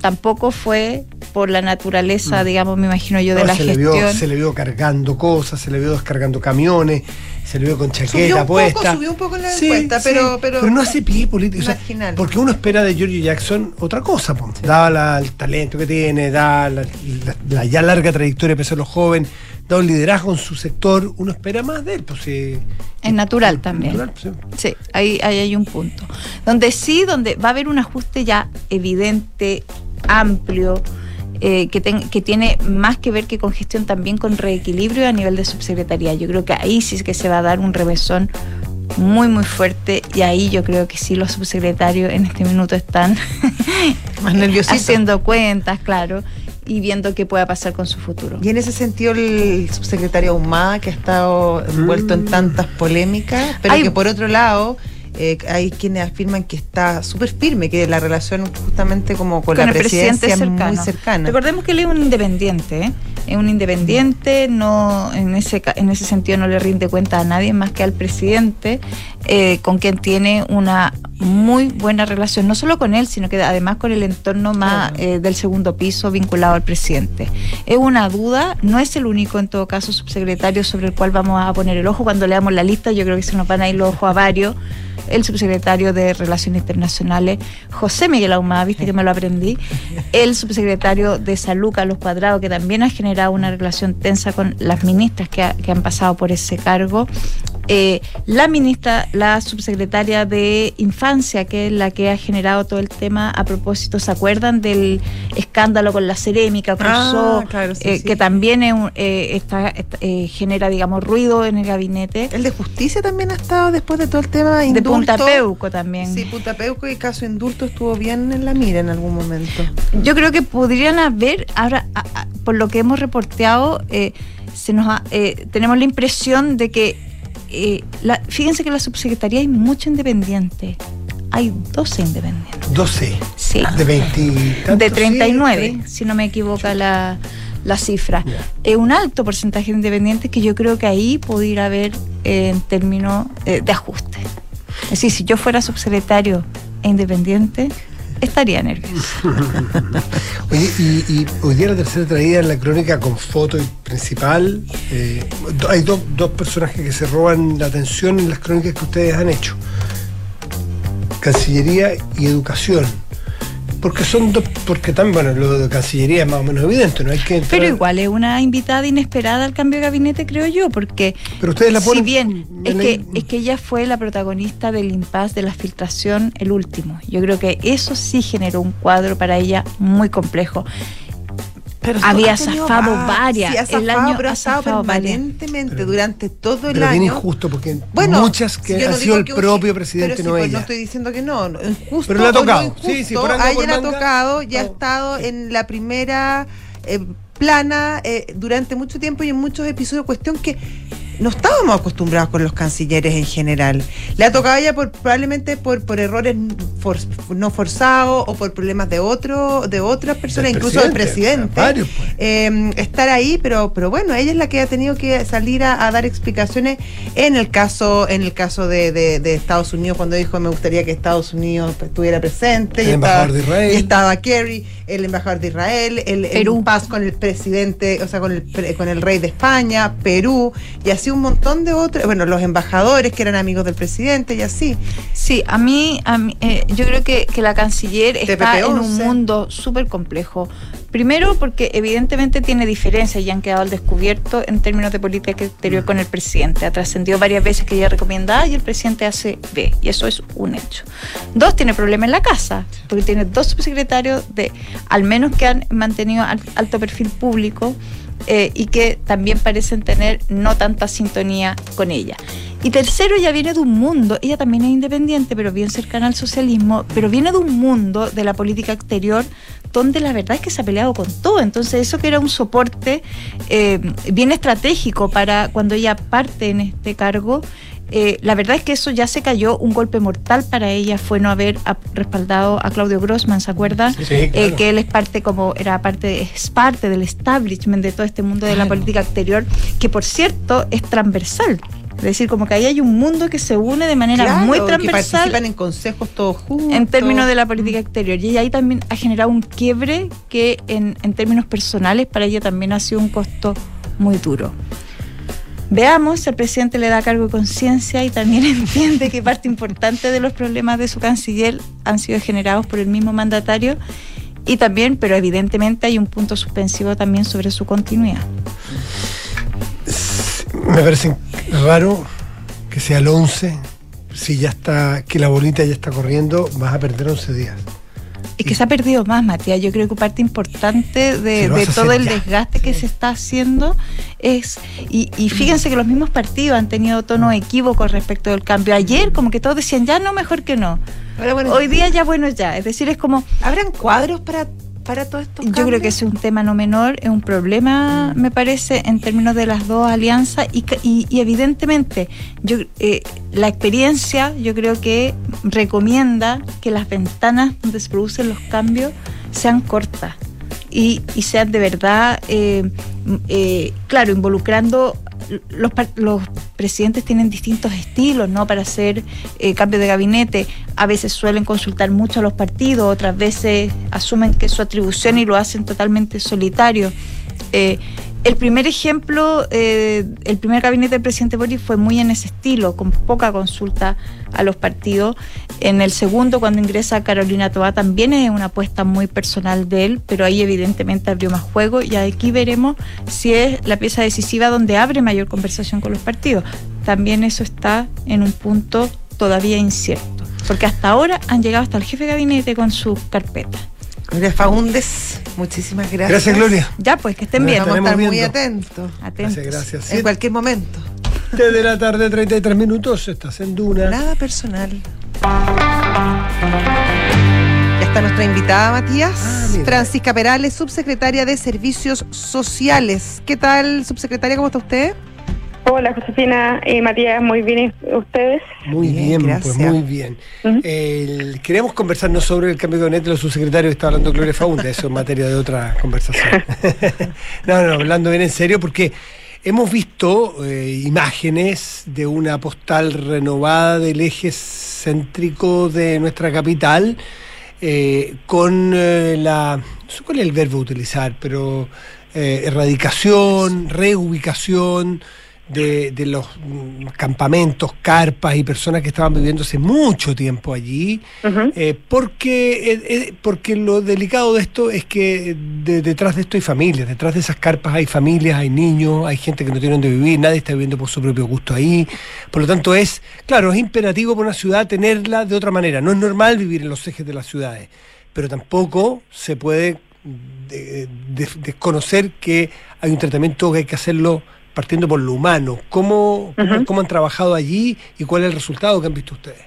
tampoco fue por la naturaleza, Mm. digamos, me imagino yo, de la se, le gestión. vio, se le vio cargando cosas, se le vio descargando camiones, se le vio con chaqueta Subió un poco, puesta. subió un poco en la Sí, encuesta, sí, pero, pero, no hace pie político. o sea, marginal. porque uno espera de Giorgio Jackson otra cosa, dada la- el talento que tiene, da la, la- la ya larga trayectoria de los joven, da un liderazgo en su sector, uno espera más de él. Pues, sí. Es natural también. Natural, pues, sí. Sí, ahí, ahí hay un punto. Donde sí, donde va a haber un ajuste ya evidente, amplio, eh, que, ten- que tiene más que ver que con gestión, también con reequilibrio a nivel de subsecretaría. Yo creo que ahí sí es que se va a dar un revesón muy, muy fuerte y ahí yo creo que sí los subsecretarios en este minuto están <laughs> Más nerviositos. haciendo cuentas, claro, y viendo qué pueda pasar con su futuro. Y en ese sentido el subsecretario Ahumada, que ha estado envuelto en Mm. tantas polémicas, pero que por otro lado eh, hay quienes afirman que está súper firme, que la relación justamente como con, con la presidencia es muy cercana. Recordemos que él es un independiente, ¿eh? es un independiente, no en ese en ese sentido no le rinde cuenta a nadie más que al presidente, eh, con quien tiene una muy buena relación, no solo con él, sino que además con el entorno más Claro. eh, del segundo piso vinculado al presidente. Es una duda, no es el único en todo caso subsecretario sobre el cual vamos a poner el ojo cuando leamos la lista, yo creo que se nos van a ir los ojos a varios. El subsecretario de Relaciones Internacionales, José Miguel Ahumada, viste que me lo aprendí. El subsecretario de Salud, Carlos Cuadrado, que también ha generado una relación tensa con las ministras que, ha- que han pasado por ese cargo. Eh, la ministra, la subsecretaria de Infancia, que es la que ha generado todo el tema a propósito, ¿se acuerdan del escándalo con la cerámica? Ah, claro, sí, eh, sí. que también es un- eh, está- está- eh, genera, digamos, ruido en el gabinete. el de justicia también ha estado después de todo el tema De indulto. Punta Peuco también. Sí, Punta Peuco y caso indulto estuvo bien en la mira en algún momento. Yo creo que podrían haber, ahora, a- a- por lo que hemos reporteado, eh, se nos ha- eh, tenemos la impresión de que, eh, la- fíjense que en la subsecretaría hay mucho independiente. Hay 12 independientes. 12 Sí. de 20. y tantos, De sí, 39, sí. si no me equivoca la, la cifra. Ya. Es un alto porcentaje de independientes que yo creo que ahí pudiera haber eh, en términos eh, de ajuste. Es decir, si yo fuera subsecretario e independiente, estaría nervioso. <laughs> Oye, y, y hoy día la tercera traída en la crónica con foto principal. eh, do- hay dos, dos personajes que se roban la atención en las crónicas que ustedes han hecho. Cancillería y educación. Porque son dos, porque también, bueno, lo de Cancillería es más o menos evidente, no hay que entrar- Pero igual es una invitada inesperada al cambio de gabinete, creo yo, porque Pero ustedes la ponen. si bien es que, el- es que ella fue la protagonista del impasse de la filtración, el último. Yo creo que eso sí generó un cuadro para ella muy complejo. Pero Había zafado va- varias. Sí, ha El zafado, año pero ha zafado permanentemente Pero- durante todo el pero bien año. injusto, porque Bueno, muchas que yo no ha sido el propio presidente, pero sí, no pues, ella. No estoy diciendo que no, no, injusto. Pero le ha tocado. injusto, Sí, sí, por a ella le ha tocado, ya ha Oh. estado en la primera eh, plana eh, durante mucho tiempo y en muchos episodios. Cuestión que no estábamos acostumbrados con los cancilleres en general. Le ha tocado a ella por, probablemente por, por errores no forzados o por problemas de otro, de otras personas, incluso del presidente. Pues. Em, estar ahí, pero, pero bueno, ella es la que ha tenido que salir a, dar explicaciones en el caso, en el caso de, Estados Unidos, cuando dijo me gustaría que Estados Unidos estuviera presente. El embajador de Israel. Y estaba Kerry, el embajador de Israel, el, el paz con el presidente, o sea, con el, con el rey de España, Perú, y así un montón de otros, bueno, los embajadores que eran amigos del presidente y así. Sí, a mí, a eh, yo creo que, que, la canciller está en un mundo súper complejo. Primero porque evidentemente tiene diferencias y han quedado al descubierto en términos de política exterior con el presidente. Ha trascendido varias veces que ella recomienda A y el presidente hace B, y eso es un hecho. Dos, tiene problema en la casa, porque tiene dos subsecretarios de, al menos que han mantenido alto perfil público, eh, y que también parecen tener no tanta sintonía con ella. Y tercero, ella viene de un mundo, ella también es independiente, pero bien cercana al socialismo, pero viene de un mundo de la política exterior donde la verdad es que se ha peleado con todo. Entonces eso que era un soporte eh, bien estratégico para cuando ella parte en este cargo, eh, la verdad es que eso ya se cayó, un golpe mortal para ella fue no haber respaldado a Claudio Grossman, ¿se acuerdan? Eh, que él es parte como, era parte, es parte del establishment de todo este mundo de la política exterior, que por cierto es transversal. Es decir, como que ahí hay un mundo que se une de manera muy transversal. Que participan en consejos todos juntos. En términos de la política exterior. Y ahí también ha generado un quiebre que en, en términos personales para ella también ha sido un costo muy duro. Veamos, el presidente le da cargo de conciencia y también <laughs> entiende que parte importante de los problemas de su canciller han sido generados por el mismo mandatario y también, pero evidentemente hay un punto suspensivo también sobre su continuidad. Me parece raro que sea el 11, si ya está, que la bolita ya está corriendo, vas a perder 11 días. Es que se ha perdido más, Matías. Yo creo que parte importante de, todo el desgaste que se está haciendo es. Y, fíjense que los mismos partidos han tenido tono equívocos respecto del cambio. Ayer, como que todos decían ya no, mejor que no. Hoy día ya bueno ya. Es decir, es como. ¿Habrán cuadros para para? Yo creo que es un tema no menor, es un problema, me parece, en términos de las dos alianzas y, y, evidentemente yo, eh, la experiencia yo creo que recomienda que las ventanas donde se producen los cambios sean cortas y, y sean de verdad, eh, eh, claro, involucrando los, los, presidentes tienen distintos estilos, ¿no? Para hacer eh, cambios de gabinete. A veces suelen consultar mucho a los partidos, otras veces asumen que es su atribución y lo hacen totalmente solitario. Eh, el primer ejemplo, eh, el primer gabinete del presidente Boris fue muy en ese estilo, con poca consulta a los partidos. En el segundo, cuando ingresa Carolina Toa, también es una apuesta muy personal de él, pero ahí evidentemente abrió más juego y aquí veremos si es la pieza decisiva donde abre mayor conversación con los partidos. También eso está en un punto todavía incierto, porque hasta ahora han llegado hasta el jefe de gabinete con su carpeta. Gloria Faúndes, muchísimas gracias. Gracias, Gloria. Ya, pues que estén bien. Vamos a estar muy atentos. Atentos. Gracias, gracias. En cualquier momento. De la tarde, 33 minutos, estás en Duna. Nada personal. Ya está nuestra invitada, Matías. Ah, Francisca Perales, subsecretaria de Servicios Sociales. ¿Qué tal, subsecretaria? ¿Cómo está usted? Hola Josefina y Matías, muy bien, ¿ustedes? Muy bien, pues muy bien. queremos conversarnos sobre el cambio de gabinete, los subsecretarios, está hablando Gloria Faunda, eso es materia de otra conversación. <laughs> no, no, hablando bien en serio, porque hemos visto eh, imágenes de una postal renovada del eje céntrico de nuestra capital, eh, con eh, la, no sé cuál es el verbo a utilizar, pero erradicación, reubicación, de, de, los campamentos, carpas y personas que estaban viviendo hace mucho tiempo allí, eh, porque, eh, eh, porque lo delicado de esto es que detrás de esto hay familias, detrás de esas carpas hay familias, hay niños, hay gente que no tiene donde vivir, nadie está viviendo por su propio gusto ahí, por lo tanto es, claro, es imperativo para una ciudad tenerla de otra manera, no es normal vivir en los ejes de las ciudades, pero tampoco se puede desconocer que hay un tratamiento que hay que hacerlo partiendo por lo humano. ¿Cómo, cómo, han trabajado allí y cuál es el resultado que han visto ustedes?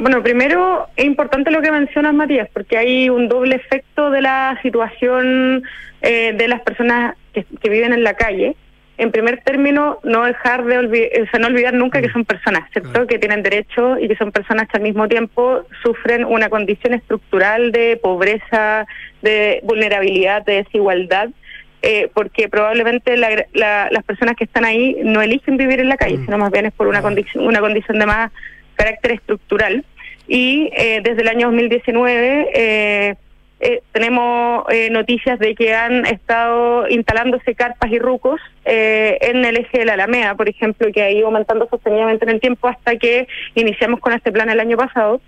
bueno, primero es importante lo que mencionas, Matías, porque hay un doble efecto de la situación eh, de las personas que, viven en la calle. en primer término, no dejar de olvidar, o sea, no olvidar nunca que son personas, ¿cierto? Claro. Que tienen derechos y que son personas que al mismo tiempo sufren una condición estructural de pobreza, de vulnerabilidad, de desigualdad, eh, porque probablemente la- la- las personas que están ahí no eligen vivir en la calle, Mm. sino más bien es por una, Ah. condición, una condición de más carácter estructural. Y eh, desde el año 2019 eh, eh, tenemos eh, noticias de que han estado instalándose carpas y rucos eh, en el eje de la Alameda, por ejemplo, que ha ido aumentando sostenidamente en el tiempo hasta que iniciamos con este plan el año pasado.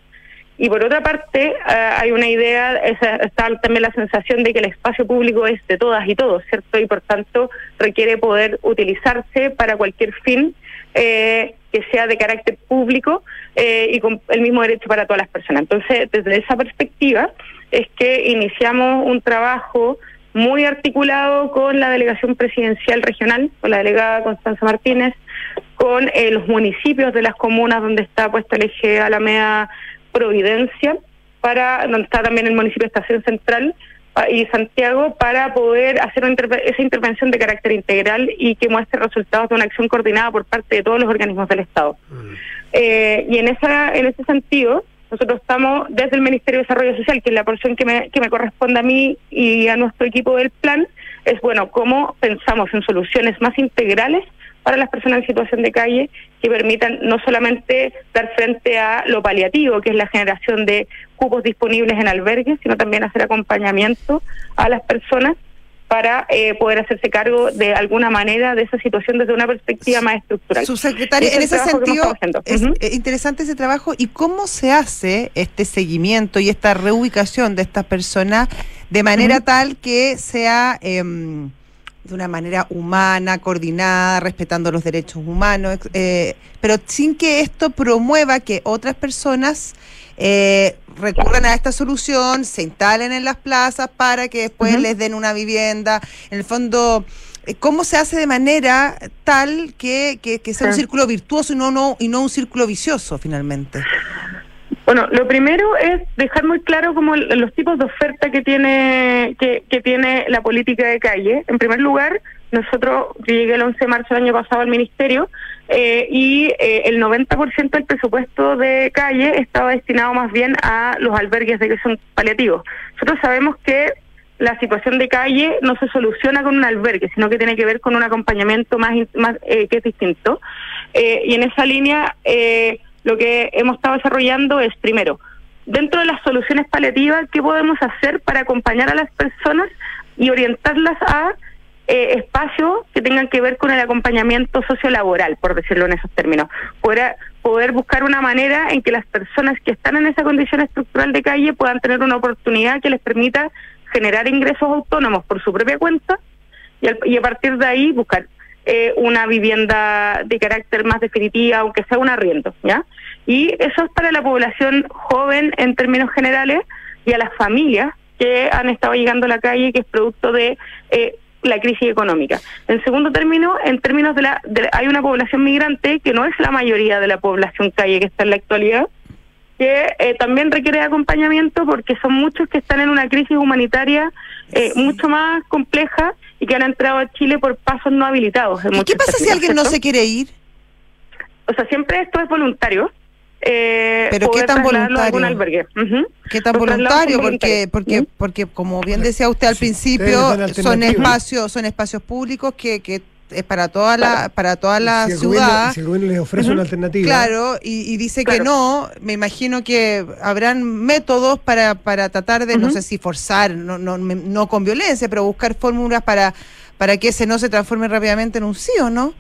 Y por otra parte, ah, hay una idea, está también la sensación de que el espacio público es de todas y todos, ¿cierto? Y por tanto requiere poder utilizarse para cualquier fin eh, que sea de carácter público eh, y con el mismo derecho para todas las personas. Entonces, desde esa perspectiva, es que iniciamos un trabajo muy articulado con la delegación presidencial regional, con la delegada Constanza Martínez, con eh, los municipios de las comunas donde está puesta el eje Alameda Providencia, para donde está también el municipio de Estación Central y Santiago, para poder hacer una interve- esa intervención de carácter integral y que muestre resultados de una acción coordinada por parte de todos los organismos del Estado. Eh, y en esa en ese sentido, nosotros estamos desde el Ministerio de Desarrollo Social, que es la porción que me, que me corresponde a mí y a nuestro equipo del plan, es bueno, cómo pensamos en soluciones más integrales para las personas en situación de calle que permitan no solamente dar frente a lo paliativo, que es la generación de cupos disponibles en albergues, sino también hacer acompañamiento a las personas para eh, poder hacerse cargo de alguna manera de esa situación desde una perspectiva más estructural. Subsecretaria, Ese en es ese sentido, es eh, interesante ese trabajo y cómo se hace este seguimiento y esta reubicación de estas personas de manera tal que sea em, de una manera humana, coordinada, respetando los derechos humanos, eh, pero sin que esto promueva que otras personas eh, recurran a esta solución, se instalen en las plazas para que después les den una vivienda. En el fondo, eh, ¿cómo se hace de manera tal que, que, que sea un círculo virtuoso y no, no, y no un círculo vicioso finalmente? Bueno, lo primero es dejar muy claro como los tipos de oferta que tiene que, tiene la política de calle. En primer lugar, nosotros llegué el 11 de marzo del año pasado al ministerio eh, y eh, el 90% del presupuesto de calle estaba destinado más bien a los albergues de que son paliativos. Nosotros sabemos que la situación de calle no se soluciona con un albergue, sino que tiene que ver con un acompañamiento más, más eh, que es distinto. Eh, y en esa línea, eh, lo que hemos estado desarrollando es, primero, dentro de las soluciones paliativas, ¿qué podemos hacer para acompañar a las personas y orientarlas a eh, espacios que tengan que ver con el acompañamiento sociolaboral, por decirlo en esos términos? Poder, poder buscar una manera en que las personas que están en esa condición estructural de calle puedan tener una oportunidad que les permita generar ingresos autónomos por su propia cuenta y, al- y a partir de ahí buscar eh, una vivienda de carácter más definitiva, aunque sea un arriendo, ¿ya? Y eso es para la población joven en términos generales y a las familias que han estado llegando a la calle, que es producto de eh, la crisis económica. En segundo término, en términos de la, de- hay una población migrante que no es la mayoría de la población calle que está en la actualidad, que eh, también requiere de acompañamiento porque son muchos que están en una crisis humanitaria eh, mucho más compleja y que han entrado a Chile por pasos no habilitados. en ¿Y qué pasa si alguien no se quiere ir? O sea, siempre esto es voluntario. Eh, ¿Pero qué tan algún voluntario? albergue. Ujú. ¿Qué tan voluntario? Porque, porque, porque como bien decía usted al Sí, principio, son espacios, son espacios públicos que, que es para toda la, para toda la si el gobierno- ciudad. si el gobierno les ofrece una alternativa. Claro, y, y dice que no, me imagino que habrán métodos para, para tratar de, no sé si forzar, no, no, no con violencia, pero buscar fórmulas para, para que ese no se transforme rápidamente en un sí o no.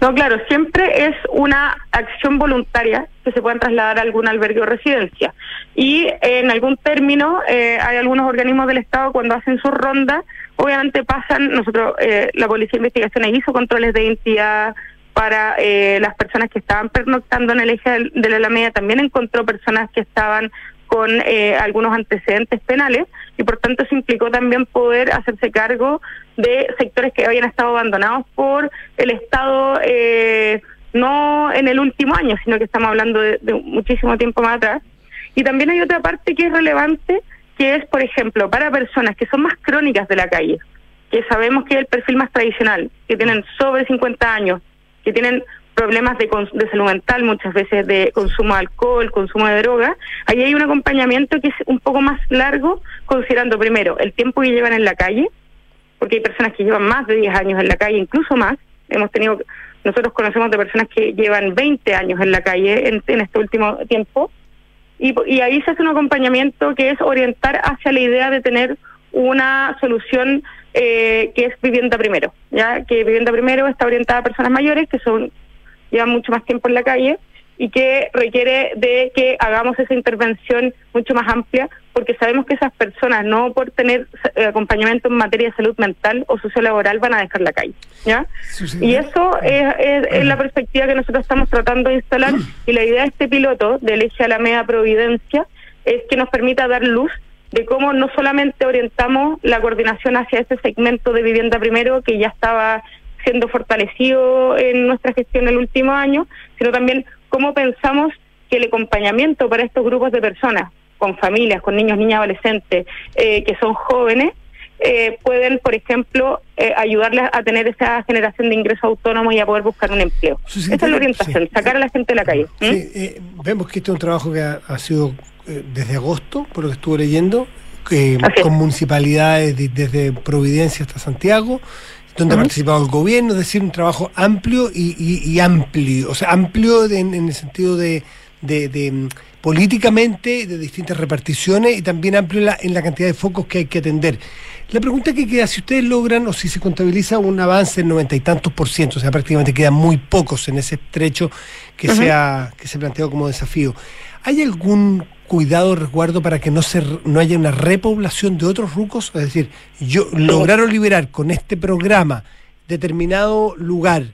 No, claro, siempre es una acción voluntaria que se puedan trasladar a algún albergue o residencia. Y en algún término, eh, hay algunos organismos del Estado cuando hacen su ronda, obviamente pasan, nosotros, eh, la Policía de Investigaciones hizo controles de identidad para eh, las personas que estaban pernoctando en el eje de la Alameda, también encontró personas que estaban con eh, algunos antecedentes penales y por tanto eso implicó también poder hacerse cargo de sectores que habían estado abandonados por el Estado eh, no en el último año, sino que estamos hablando de, de muchísimo tiempo más atrás. Y también hay otra parte que es relevante, que es, por ejemplo, para personas que son más crónicas de la calle, que sabemos que es el perfil más tradicional, que tienen sobre 50 años, que tienen problemas de, de salud mental, muchas veces de consumo de alcohol, consumo de droga, ahí hay un acompañamiento que es un poco más largo, considerando primero el tiempo que llevan en la calle, porque hay personas que llevan más de 10 años en la calle, incluso más. Hemos tenido, nosotros conocemos de personas que llevan 20 años en la calle en, este último tiempo. Y, y ahí se hace un acompañamiento que es orientar hacia la idea de tener una solución eh, que es vivienda primero, ya que vivienda primero está orientada a personas mayores que son llevan mucho más tiempo en la calle y que requiere de que hagamos esa intervención mucho más amplia, porque sabemos que esas personas, no por tener eh, acompañamiento en materia de salud mental o sociolaboral, van a dejar la calle. ¿ya? Y eso es, la perspectiva que nosotros estamos tratando de instalar, y la idea de este piloto del eje Alameda Providencia es que nos permita dar luz de cómo no solamente orientamos la coordinación hacia ese segmento de vivienda primero que ya estaba siendo fortalecido en nuestra gestión el último año, sino también cómo pensamos que el acompañamiento para estos grupos de personas, con familias, con niños, niñas, adolescentes, eh, que son jóvenes, eh, pueden, por ejemplo, eh, ayudarles a tener esa generación de ingreso autónomo y a poder buscar un empleo. esa es la orientación, sacar a la gente de la calle. vemos que este es un trabajo que ha, sido desde agosto, por lo que estuve leyendo, con municipalidades desde Providencia hasta Santiago, donde ha participado el gobierno, es decir, un trabajo amplio y, amplio, o sea, amplio en, el sentido de, de, mm, políticamente, de distintas reparticiones y también amplio en la, en la, cantidad de focos que hay que atender. La pregunta que queda, si ustedes logran o si se contabiliza un avance del noventa y tantos por ciento, o sea, prácticamente quedan muy pocos en ese estrecho que, se, ha, que se planteó como desafío, ¿hay algún cuidado, resguardo para que no se no haya una repoblación de otros rucos? Es decir, yo lograron liberar con este programa determinado lugar.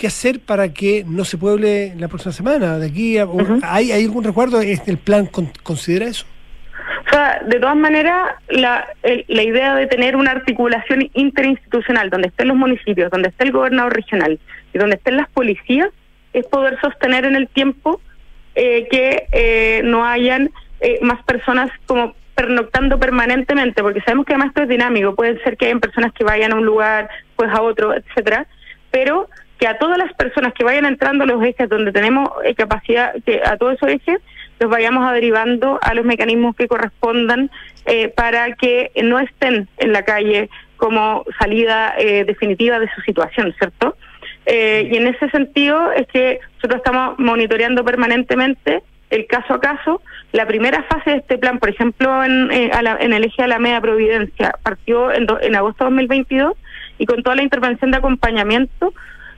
¿Qué hacer para que no se pueble la próxima semana? De aquí ¿hay, ¿Hay algún resguardo? ¿El plan considera eso? O sea, de todas maneras, la, la idea de tener una articulación interinstitucional donde estén los municipios, donde esté el gobernador regional y donde estén las policías, es poder sostener en el tiempo eh, que eh, no hayan eh, más personas como pernoctando permanentemente, porque sabemos que además esto es dinámico, puede ser que hayan personas que vayan a un lugar, pues a otro, etcétera, pero que a todas las personas que vayan entrando a los ejes donde tenemos capacidad, que a todos esos ejes los vayamos a derivando a los mecanismos que correspondan para que no estén en la calle como salida definitiva de su situación, ¿cierto? Eh, y en ese sentido es que nosotros estamos monitoreando permanentemente el caso a caso. La primera fase de este plan, por ejemplo, en, eh, en el eje Alameda Providencia, partió en, en agosto de 2022 y con toda la intervención de acompañamiento,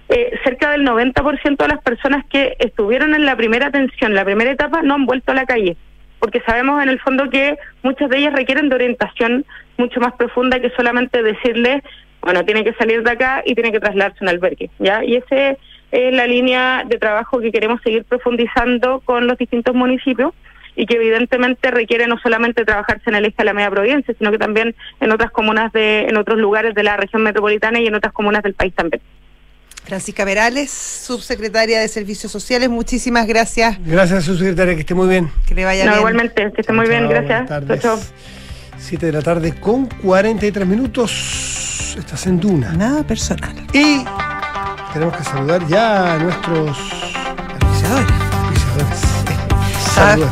eh, cerca del 90% de las personas que estuvieron en la primera atención, la primera etapa, no han vuelto a la calle, porque sabemos en el fondo que muchas de ellas requieren de orientación mucho más profunda que solamente decirles bueno, tiene que salir de acá y tiene que trasladarse a un albergue, ¿ya? Y esa es la línea de trabajo que queremos seguir profundizando con los distintos municipios y que evidentemente requiere no solamente trabajarse en el eje de la media provincia, sino que también en otras comunas de, en otros lugares de la región metropolitana y en otras comunas del país también. Francisca Verales, subsecretaria de Servicios Sociales, muchísimas gracias. Gracias, subsecretaria, que esté muy bien. Que le vaya bien. Igualmente, que esté muy bien, gracias. Chao, 7 de la tarde con 43 minutos estás en Duna. Nada personal. Y tenemos que saludar ya a nuestros. ¿Sabes,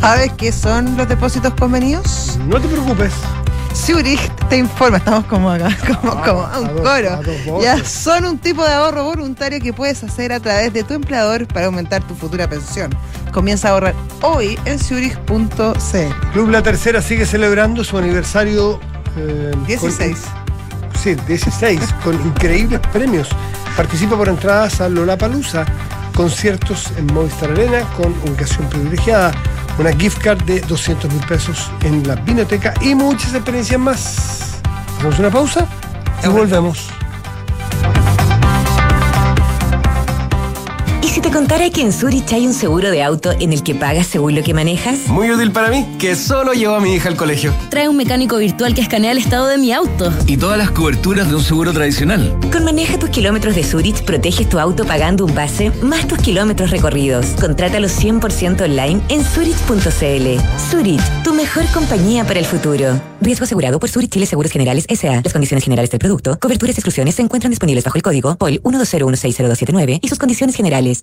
¿Sabes qué son los depósitos convenidos? No te preocupes. Zurich te informa, estamos como acá, <laughs> como, como un coro. Ya son un tipo de ahorro voluntario que puedes hacer a través de tu empleador para aumentar tu futura pensión. Comienza a ahorrar hoy en Zurich.cl. Club La Tercera sigue celebrando su aniversario 16. Eh, sí, 16, con increíbles premios. Participa por entradas a Lollapalooza, conciertos en Movistar Arena con ubicación privilegiada, una gift card de 200 mil pesos en la biblioteca y muchas experiencias más. Hacemos una pausa y volvemos. Te contara que en Zurich hay un seguro de auto en el que pagas según lo que manejas? Muy útil para mí, que solo llevo a mi hija al colegio. Trae un mecánico virtual que escanea el estado de mi auto. Y todas las coberturas de un seguro tradicional. Con Maneja tus kilómetros de Zurich, proteges tu auto pagando un base más tus kilómetros recorridos. Contrátalo 100% online en zurich.cl. Zurich, tu mejor compañía para el futuro. Riesgo asegurado por Zurich Chile Seguros Generales S.A. Las condiciones generales del producto, coberturas y exclusiones se encuentran disponibles bajo el código POL 120160279 y sus condiciones generales.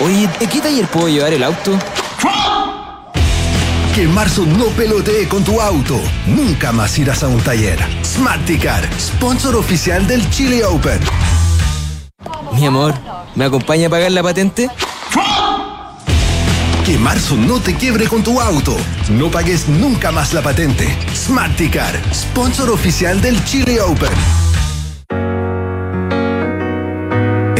Oye, ¿de qué taller puedo llevar el auto? Que en marzo no pelotee con tu auto. Nunca más irás a un taller. Smarticar, sponsor oficial del Chile Open. Mi amor, ¿me acompaña a pagar la patente? Que marzo no te quiebre con tu auto. No pagues nunca más la patente. Smarticar, sponsor oficial del Chile Open.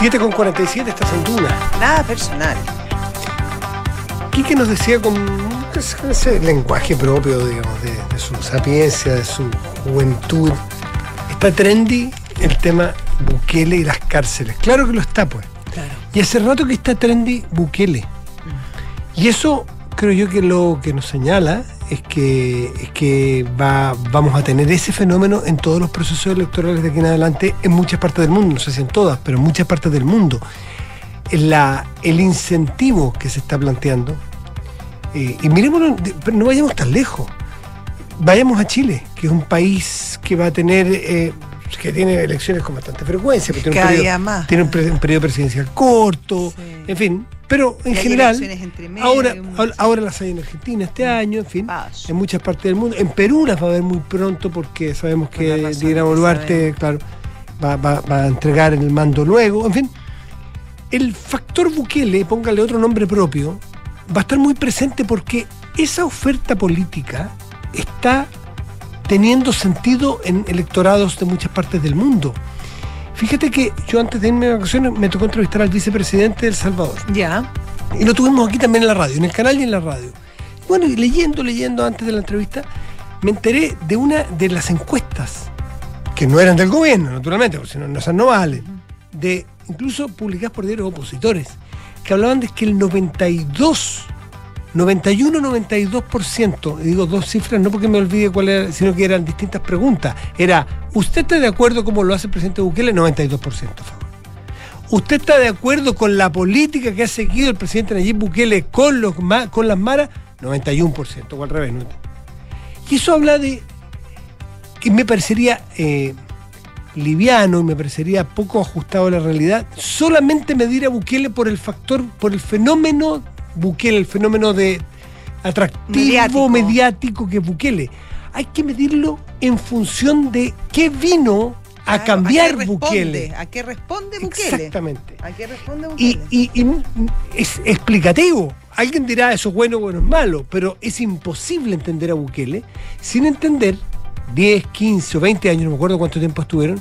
7 con 47 estás en Duna. Nada personal. Quique nos decía con ese lenguaje propio, digamos, de, de su sapiencia, de su juventud. Está trendy el tema Bukele y las cárceles. Claro que lo está, pues. Y hace rato que está trendy Bukele. Y eso creo yo que lo que nos señala es que, es que va, vamos a tener ese fenómeno en todos los procesos electorales de aquí en adelante en muchas partes del mundo, no sé si en todas, pero en muchas partes del mundo. La, el incentivo que se está planteando, eh, y miremoslo, pero no vayamos tan lejos, vayamos a Chile, que es un país que va a tener, eh, que tiene elecciones con bastante frecuencia, pero tiene, Cada un periodo, día más. tiene un, pre- un periodo presidencial corto, en fin, pero en general, elecciones entre medio, ahora, ahora, ahora las hay en Argentina este año, en fin, en muchas partes del mundo. En Perú las va a haber muy pronto porque sabemos que las razones Dina que Boluarte, claro, va, va- va a entregar el mando luego, en fin. El factor Bukele, póngale otro nombre propio, va a estar muy presente porque esa oferta política está teniendo sentido en electorados de muchas partes del mundo. Fíjate que yo antes de irme de vacaciones me tocó entrevistar al vicepresidente de El Salvador. Ya. Y lo tuvimos aquí también en la radio, en el canal y en la radio. Bueno, y leyendo, leyendo antes de la entrevista, me enteré de una de las encuestas, que no eran del gobierno, naturalmente, porque si no, no, esas no valen, de incluso publicadas por diarios opositores, que hablaban de que el 92, 91-92%, y digo dos cifras no porque me olvide cuál era, sino que eran distintas preguntas, era, ¿usted está de acuerdo como lo hace el presidente Bukele? 92% a favor. ¿Usted está de acuerdo con la política que ha seguido el presidente Nayib Bukele con, los, con las maras? 91%, o al revés. Y eso habla de que me parecería eh, liviano y me parecería poco ajustado a la realidad solamente medir a Bukele por el factor, por el fenómeno Bukele, el fenómeno de atractivo mediático, Mediático. que es Bukele. Hay que medirlo en función de qué vino a Claro, cambiar responde? Bukele. ¿A qué responde Bukele? Exactamente. ¿A qué responde Y, Bukele? y- y es explicativo. Alguien dirá eso es bueno, bueno, es malo, pero es imposible entender a Bukele sin entender 10, 15 o 20 años, no me acuerdo cuánto tiempo estuvieron,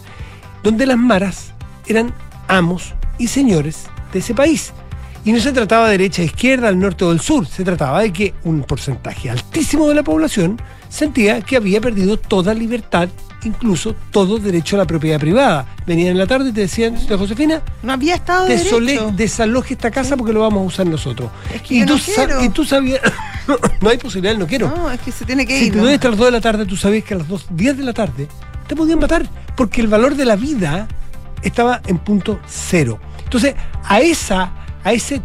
donde las maras eran amos y señores de ese país. Y no se trataba de derecha, izquierda, al norte o del sur, se trataba de que un porcentaje altísimo de la población sentía que había perdido toda libertad, incluso todo derecho a la propiedad privada. Venían en la tarde y te decían, Josefina, no había estado de derecho. desaloje esta casa porque lo vamos a usar nosotros. que y, tú no y tú sabías, <coughs> no hay posibilidad, no quiero. No, es que se tiene que Si ir. te ¿no? doy hasta las 2 de la tarde, tú sabías que a las 2, 10 de la tarde te podían matar, porque el valor de la vida estaba en punto cero. Entonces, a esa, a ese,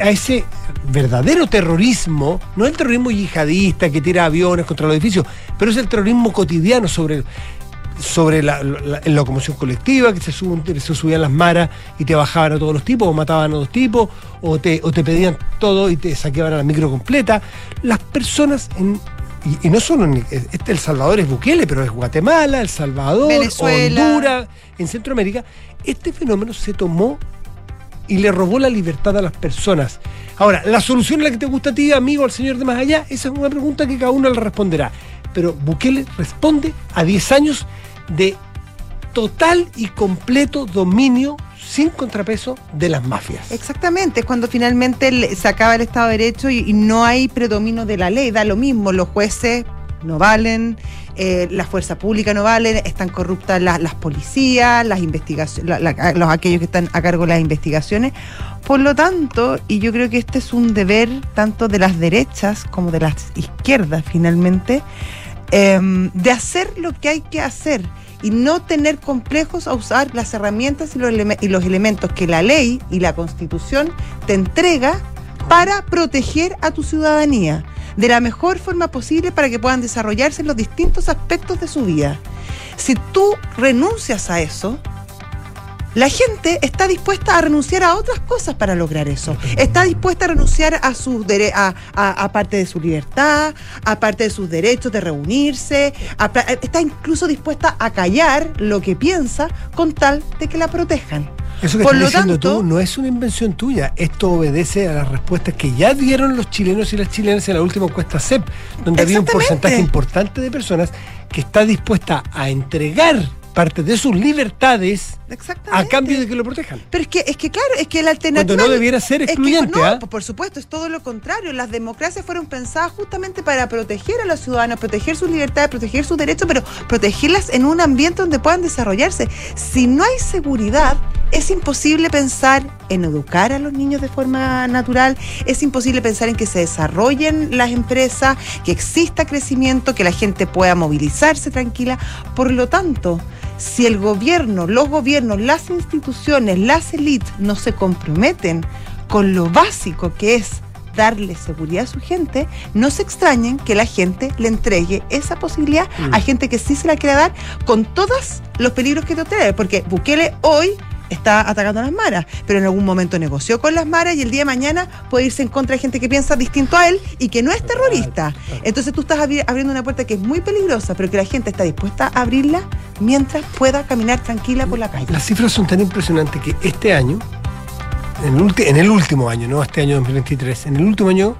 a ese verdadero terrorismo, no el terrorismo yihadista que tira aviones contra los edificios, pero es el terrorismo cotidiano sobre sobre la, la- la locomoción colectiva, que se, suben- se subían las maras y te bajaban a todos los tipos, o mataban a dos tipos, o te, o te pedían todo y te saqueaban a la micro completa. Las personas en. Y, y no solo en este El Salvador es Bukele, pero es Guatemala, El Salvador, Venezuela. Honduras, en Centroamérica. Este fenómeno se tomó y le robó la libertad a las personas. Ahora, la solución es la que te gusta a ti, amigo, al señor de más allá, esa es una pregunta que cada uno le responderá. Pero Bukele responde a 10 años de total y completo dominio sin contrapeso de las mafias. Exactamente, es cuando finalmente se acaba el Estado de Derecho y, y no hay predominio de la ley, da lo mismo, los jueces no valen, eh, la fuerza pública no valen, están corruptas la- las policías, las investigaciones, los aquellos que están a cargo de las investigaciones. Por lo tanto, y yo creo que este es un deber tanto de las derechas como de las izquierdas finalmente, em, de hacer lo que hay que hacer y no tener complejos a usar las herramientas y los, y los elementos que la ley y la constitución te entrega para proteger a tu ciudadanía de la mejor forma posible para que puedan desarrollarse en los distintos aspectos de su vida. Si tú renuncias a eso, la gente está dispuesta a renunciar a otras cosas para lograr eso. Está dispuesta a renunciar a sus a, a- a parte de su libertad, a parte de sus derechos de reunirse, a está incluso dispuesta a callar lo que piensa con tal de que la protejan. Eso que Por estás lo diciendo tanto- tú no es una invención tuya. Esto obedece a las respuestas que ya dieron los chilenos y las chilenas en la última encuesta CEP, donde había un porcentaje importante de personas que está dispuesta a entregar parte de sus libertades a cambio de que lo protejan. Pero es que, es que claro, es que la alternativa. Cuando no debiera ser es que- excluyente, no, pues por supuesto, es todo lo contrario. Las democracias fueron pensadas justamente para proteger a los ciudadanos, proteger sus libertades, proteger sus derechos, pero protegerlas en un ambiente donde puedan desarrollarse. Si no hay seguridad, es imposible pensar en educar a los niños de forma natural, es imposible pensar en que se desarrollen las empresas, que exista crecimiento, que la gente pueda movilizarse tranquila. Por lo tanto, si el gobierno, los gobiernos, las instituciones, las élites no se comprometen con lo básico que es darle seguridad a su gente, no se extrañen que la gente le entregue esa posibilidad Mm. a gente que sí se la quiera dar con todos los peligros que te trae, porque Bukele hoy está atacando a las maras, pero en algún momento negoció con las maras y el día de mañana puede irse en contra de gente que piensa distinto a él y que no es terrorista. Entonces tú estás abri- abriendo una puerta que es muy peligrosa, pero que la gente está dispuesta a abrirla mientras pueda caminar tranquila por la calle. Las cifras son tan impresionantes que este año, en el, en el último año, no este año 2023, en el último año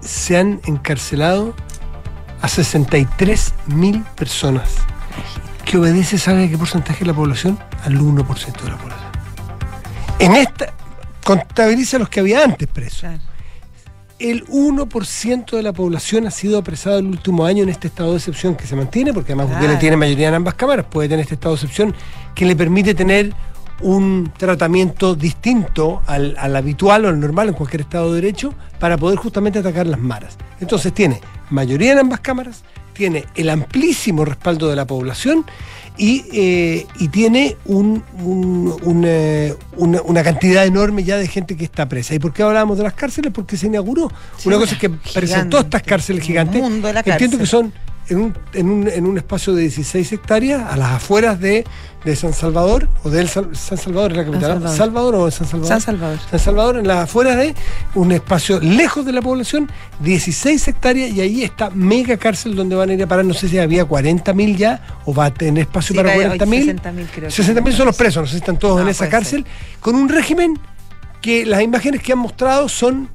se han encarcelado a 63 mil personas, que obedece, ¿sabe a qué porcentaje de la población? Al 1% de la población. En esta, contabiliza los que había antes presos. El 1% de la población ha sido apresado el último año en este estado de excepción que se mantiene, porque además Bukele Claro. tiene mayoría en ambas cámaras, puede tener este estado de excepción que le permite tener un tratamiento distinto al, al habitual o al normal en cualquier estado de derecho para poder justamente atacar las maras. Entonces tiene mayoría en ambas cámaras, tiene el amplísimo respaldo de la población y, eh, y tiene un- un- un, eh, una, una cantidad enorme ya de gente que está presa. ¿Y por qué hablábamos de las cárceles? Porque se inauguró. Sí, una cosa es que presentó estas cárceles gigantes. mundo de la Entiendo cárcel. que son en un, en un, en un espacio de 16 hectáreas, a las afueras de, de San Salvador, o del San Salvador, es la capital. Salvador. Salvador o de San Salvador. San Salvador. San Salvador, en las afueras de un espacio lejos de la población, 16 hectáreas, y ahí está mega cárcel donde van a ir a parar, no sé si había 40.000 ya, o va a tener espacio Sí, para va a- 40.000. 60.000 creo que 60.000 son los presos, no sé si están todos en esa cárcel, con un régimen que las imágenes que han mostrado son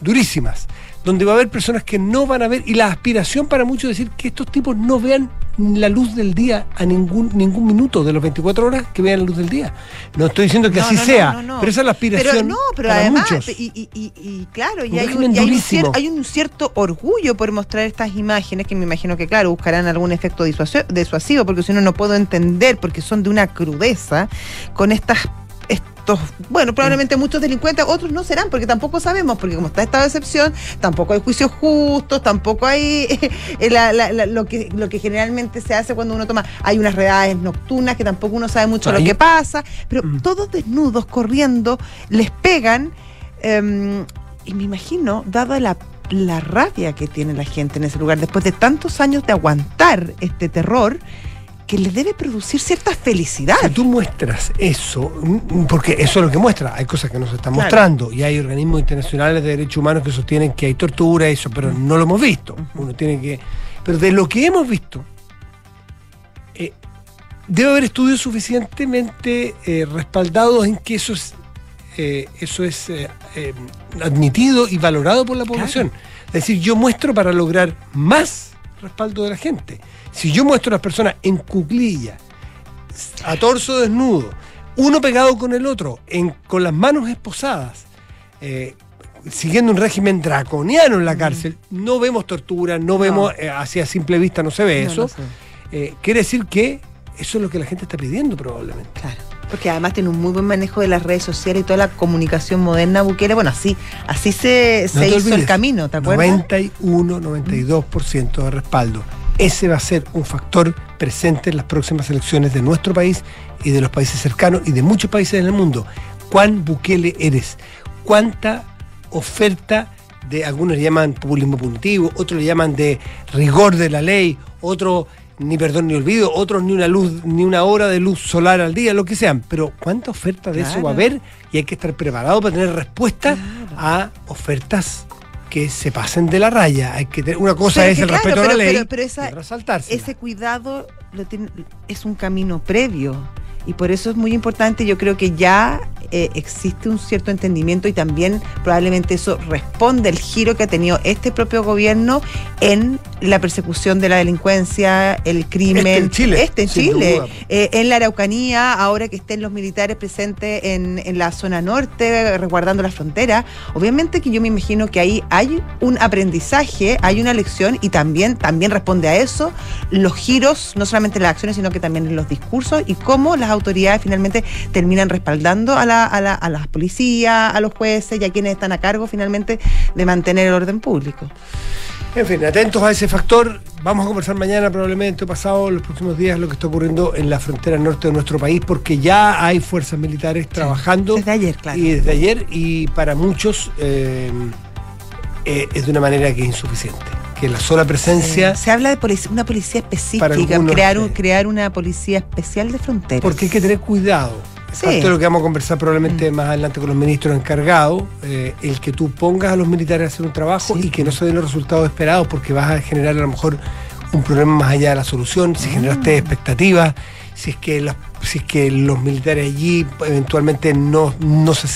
durísimas, donde va a haber personas que no van a ver, y la aspiración para muchos es decir que estos tipos no vean la luz del día a ningún ningún minuto de los 24 horas que vean la luz del día. No estoy diciendo que No, así no, sea, no, pero esa es la aspiración Pero no, pero para además, muchos. y, y- y- y claro, y hay, un, hay un durísimo. cier- hay un cierto orgullo por mostrar estas imágenes que me imagino que, claro, buscarán algún efecto disuasivo, porque si no, no puedo entender, porque son de una crudeza, con estas estos, bueno, probablemente muchos delincuentes, otros no serán, porque tampoco sabemos, porque como está esta excepción, tampoco hay juicios justos, tampoco hay <laughs> eh, la- la- la- lo, que, lo que generalmente se hace cuando uno toma, hay unas redades nocturnas que tampoco uno sabe mucho Ahí- lo que pasa, pero todos desnudos, corriendo, les pegan, eh, y me imagino, dada la, la rabia que tiene la gente en ese lugar, después de tantos años de aguantar este terror, que les debe producir cierta felicidad. Si tú muestras eso, mm, porque eso es lo que muestra, hay cosas que no se están Claro. mostrando y hay organismos internacionales de derechos humanos que sostienen que hay tortura, eso, pero no lo hemos visto. Uno tiene que. Pero de lo que hemos visto, eh, debe haber estudios suficientemente eh, respaldados en que eso es, eh, eso es admitido y valorado por la población. Es decir, yo muestro para lograr más respaldo de la gente. Si yo muestro a las personas en cuclilla, a torso desnudo, uno pegado con el otro, en- con las manos esposadas, eh, siguiendo un régimen draconiano en la cárcel, no vemos tortura, no, vemos, eh, hacia simple vista no se ve No, eso. no. Eh, quiere decir que eso es lo que la gente está pidiendo probablemente. Claro. Porque además tiene un muy buen manejo de las redes sociales y toda la comunicación moderna, Bukele. Bueno, así, así se, hizo olvides, el camino, ¿te acuerdas? 91, 92% de respaldo. Ese va a ser un factor presente en las próximas elecciones de nuestro país y de los países cercanos y de muchos países en el mundo. ¿Cuán Bukele eres? ¿Cuánta oferta de algunos le llaman populismo punitivo, otros le llaman de rigor de la ley, otros ni perdón ni olvido, otros ni una luz, ni una hora de luz solar al día, lo que sean. Pero cuánta oferta de eso va a haber y hay que estar preparado para tener respuesta a ofertas que se pasen de la raya. Hay que tener, una cosa Pero es que el claro, respeto a la ley, pero- pero esa-. Ese cuidado lo tiene- es un camino previo. Y por eso es muy importante, yo creo que ya eh, existe un cierto entendimiento y también probablemente eso responde al giro que ha tenido este propio gobierno en la persecución de la delincuencia, el crimen. Este en Chile, Este en Chile. Eh, en la Araucanía, ahora que estén los militares presentes en, en la zona norte, resguardando la frontera, obviamente que yo me imagino que ahí hay un aprendizaje, hay una lección y también, también responde a eso los giros, no solamente en las acciones, sino que también en los discursos y cómo las autoridades finalmente terminan respaldando a la, a la, a las policías, a los jueces y a quienes están a cargo finalmente de mantener el orden público. En fin, atentos a ese factor. Vamos a conversar mañana, probablemente pasado, los próximos días, lo que está ocurriendo en la frontera norte de nuestro país, porque ya hay fuerzas militares trabajando. Desde ayer, claro. Y desde ayer, y para muchos eh, eh, es de una manera que es insuficiente. Que la sola presencia. Se habla de polic- una policía específica, algunos, crear, un- sí. crear una policía especial de fronteras. Porque hay que tener cuidado. Sí. Parte de lo que vamos a conversar probablemente más adelante con los ministros encargados, eh, el que tú pongas a los militares a hacer un trabajo y que no se den los resultados esperados porque vas a generar a lo mejor un problema más allá de la solución, si generaste expectativas, si es que las- si es que los militares allí eventualmente no, no se sienten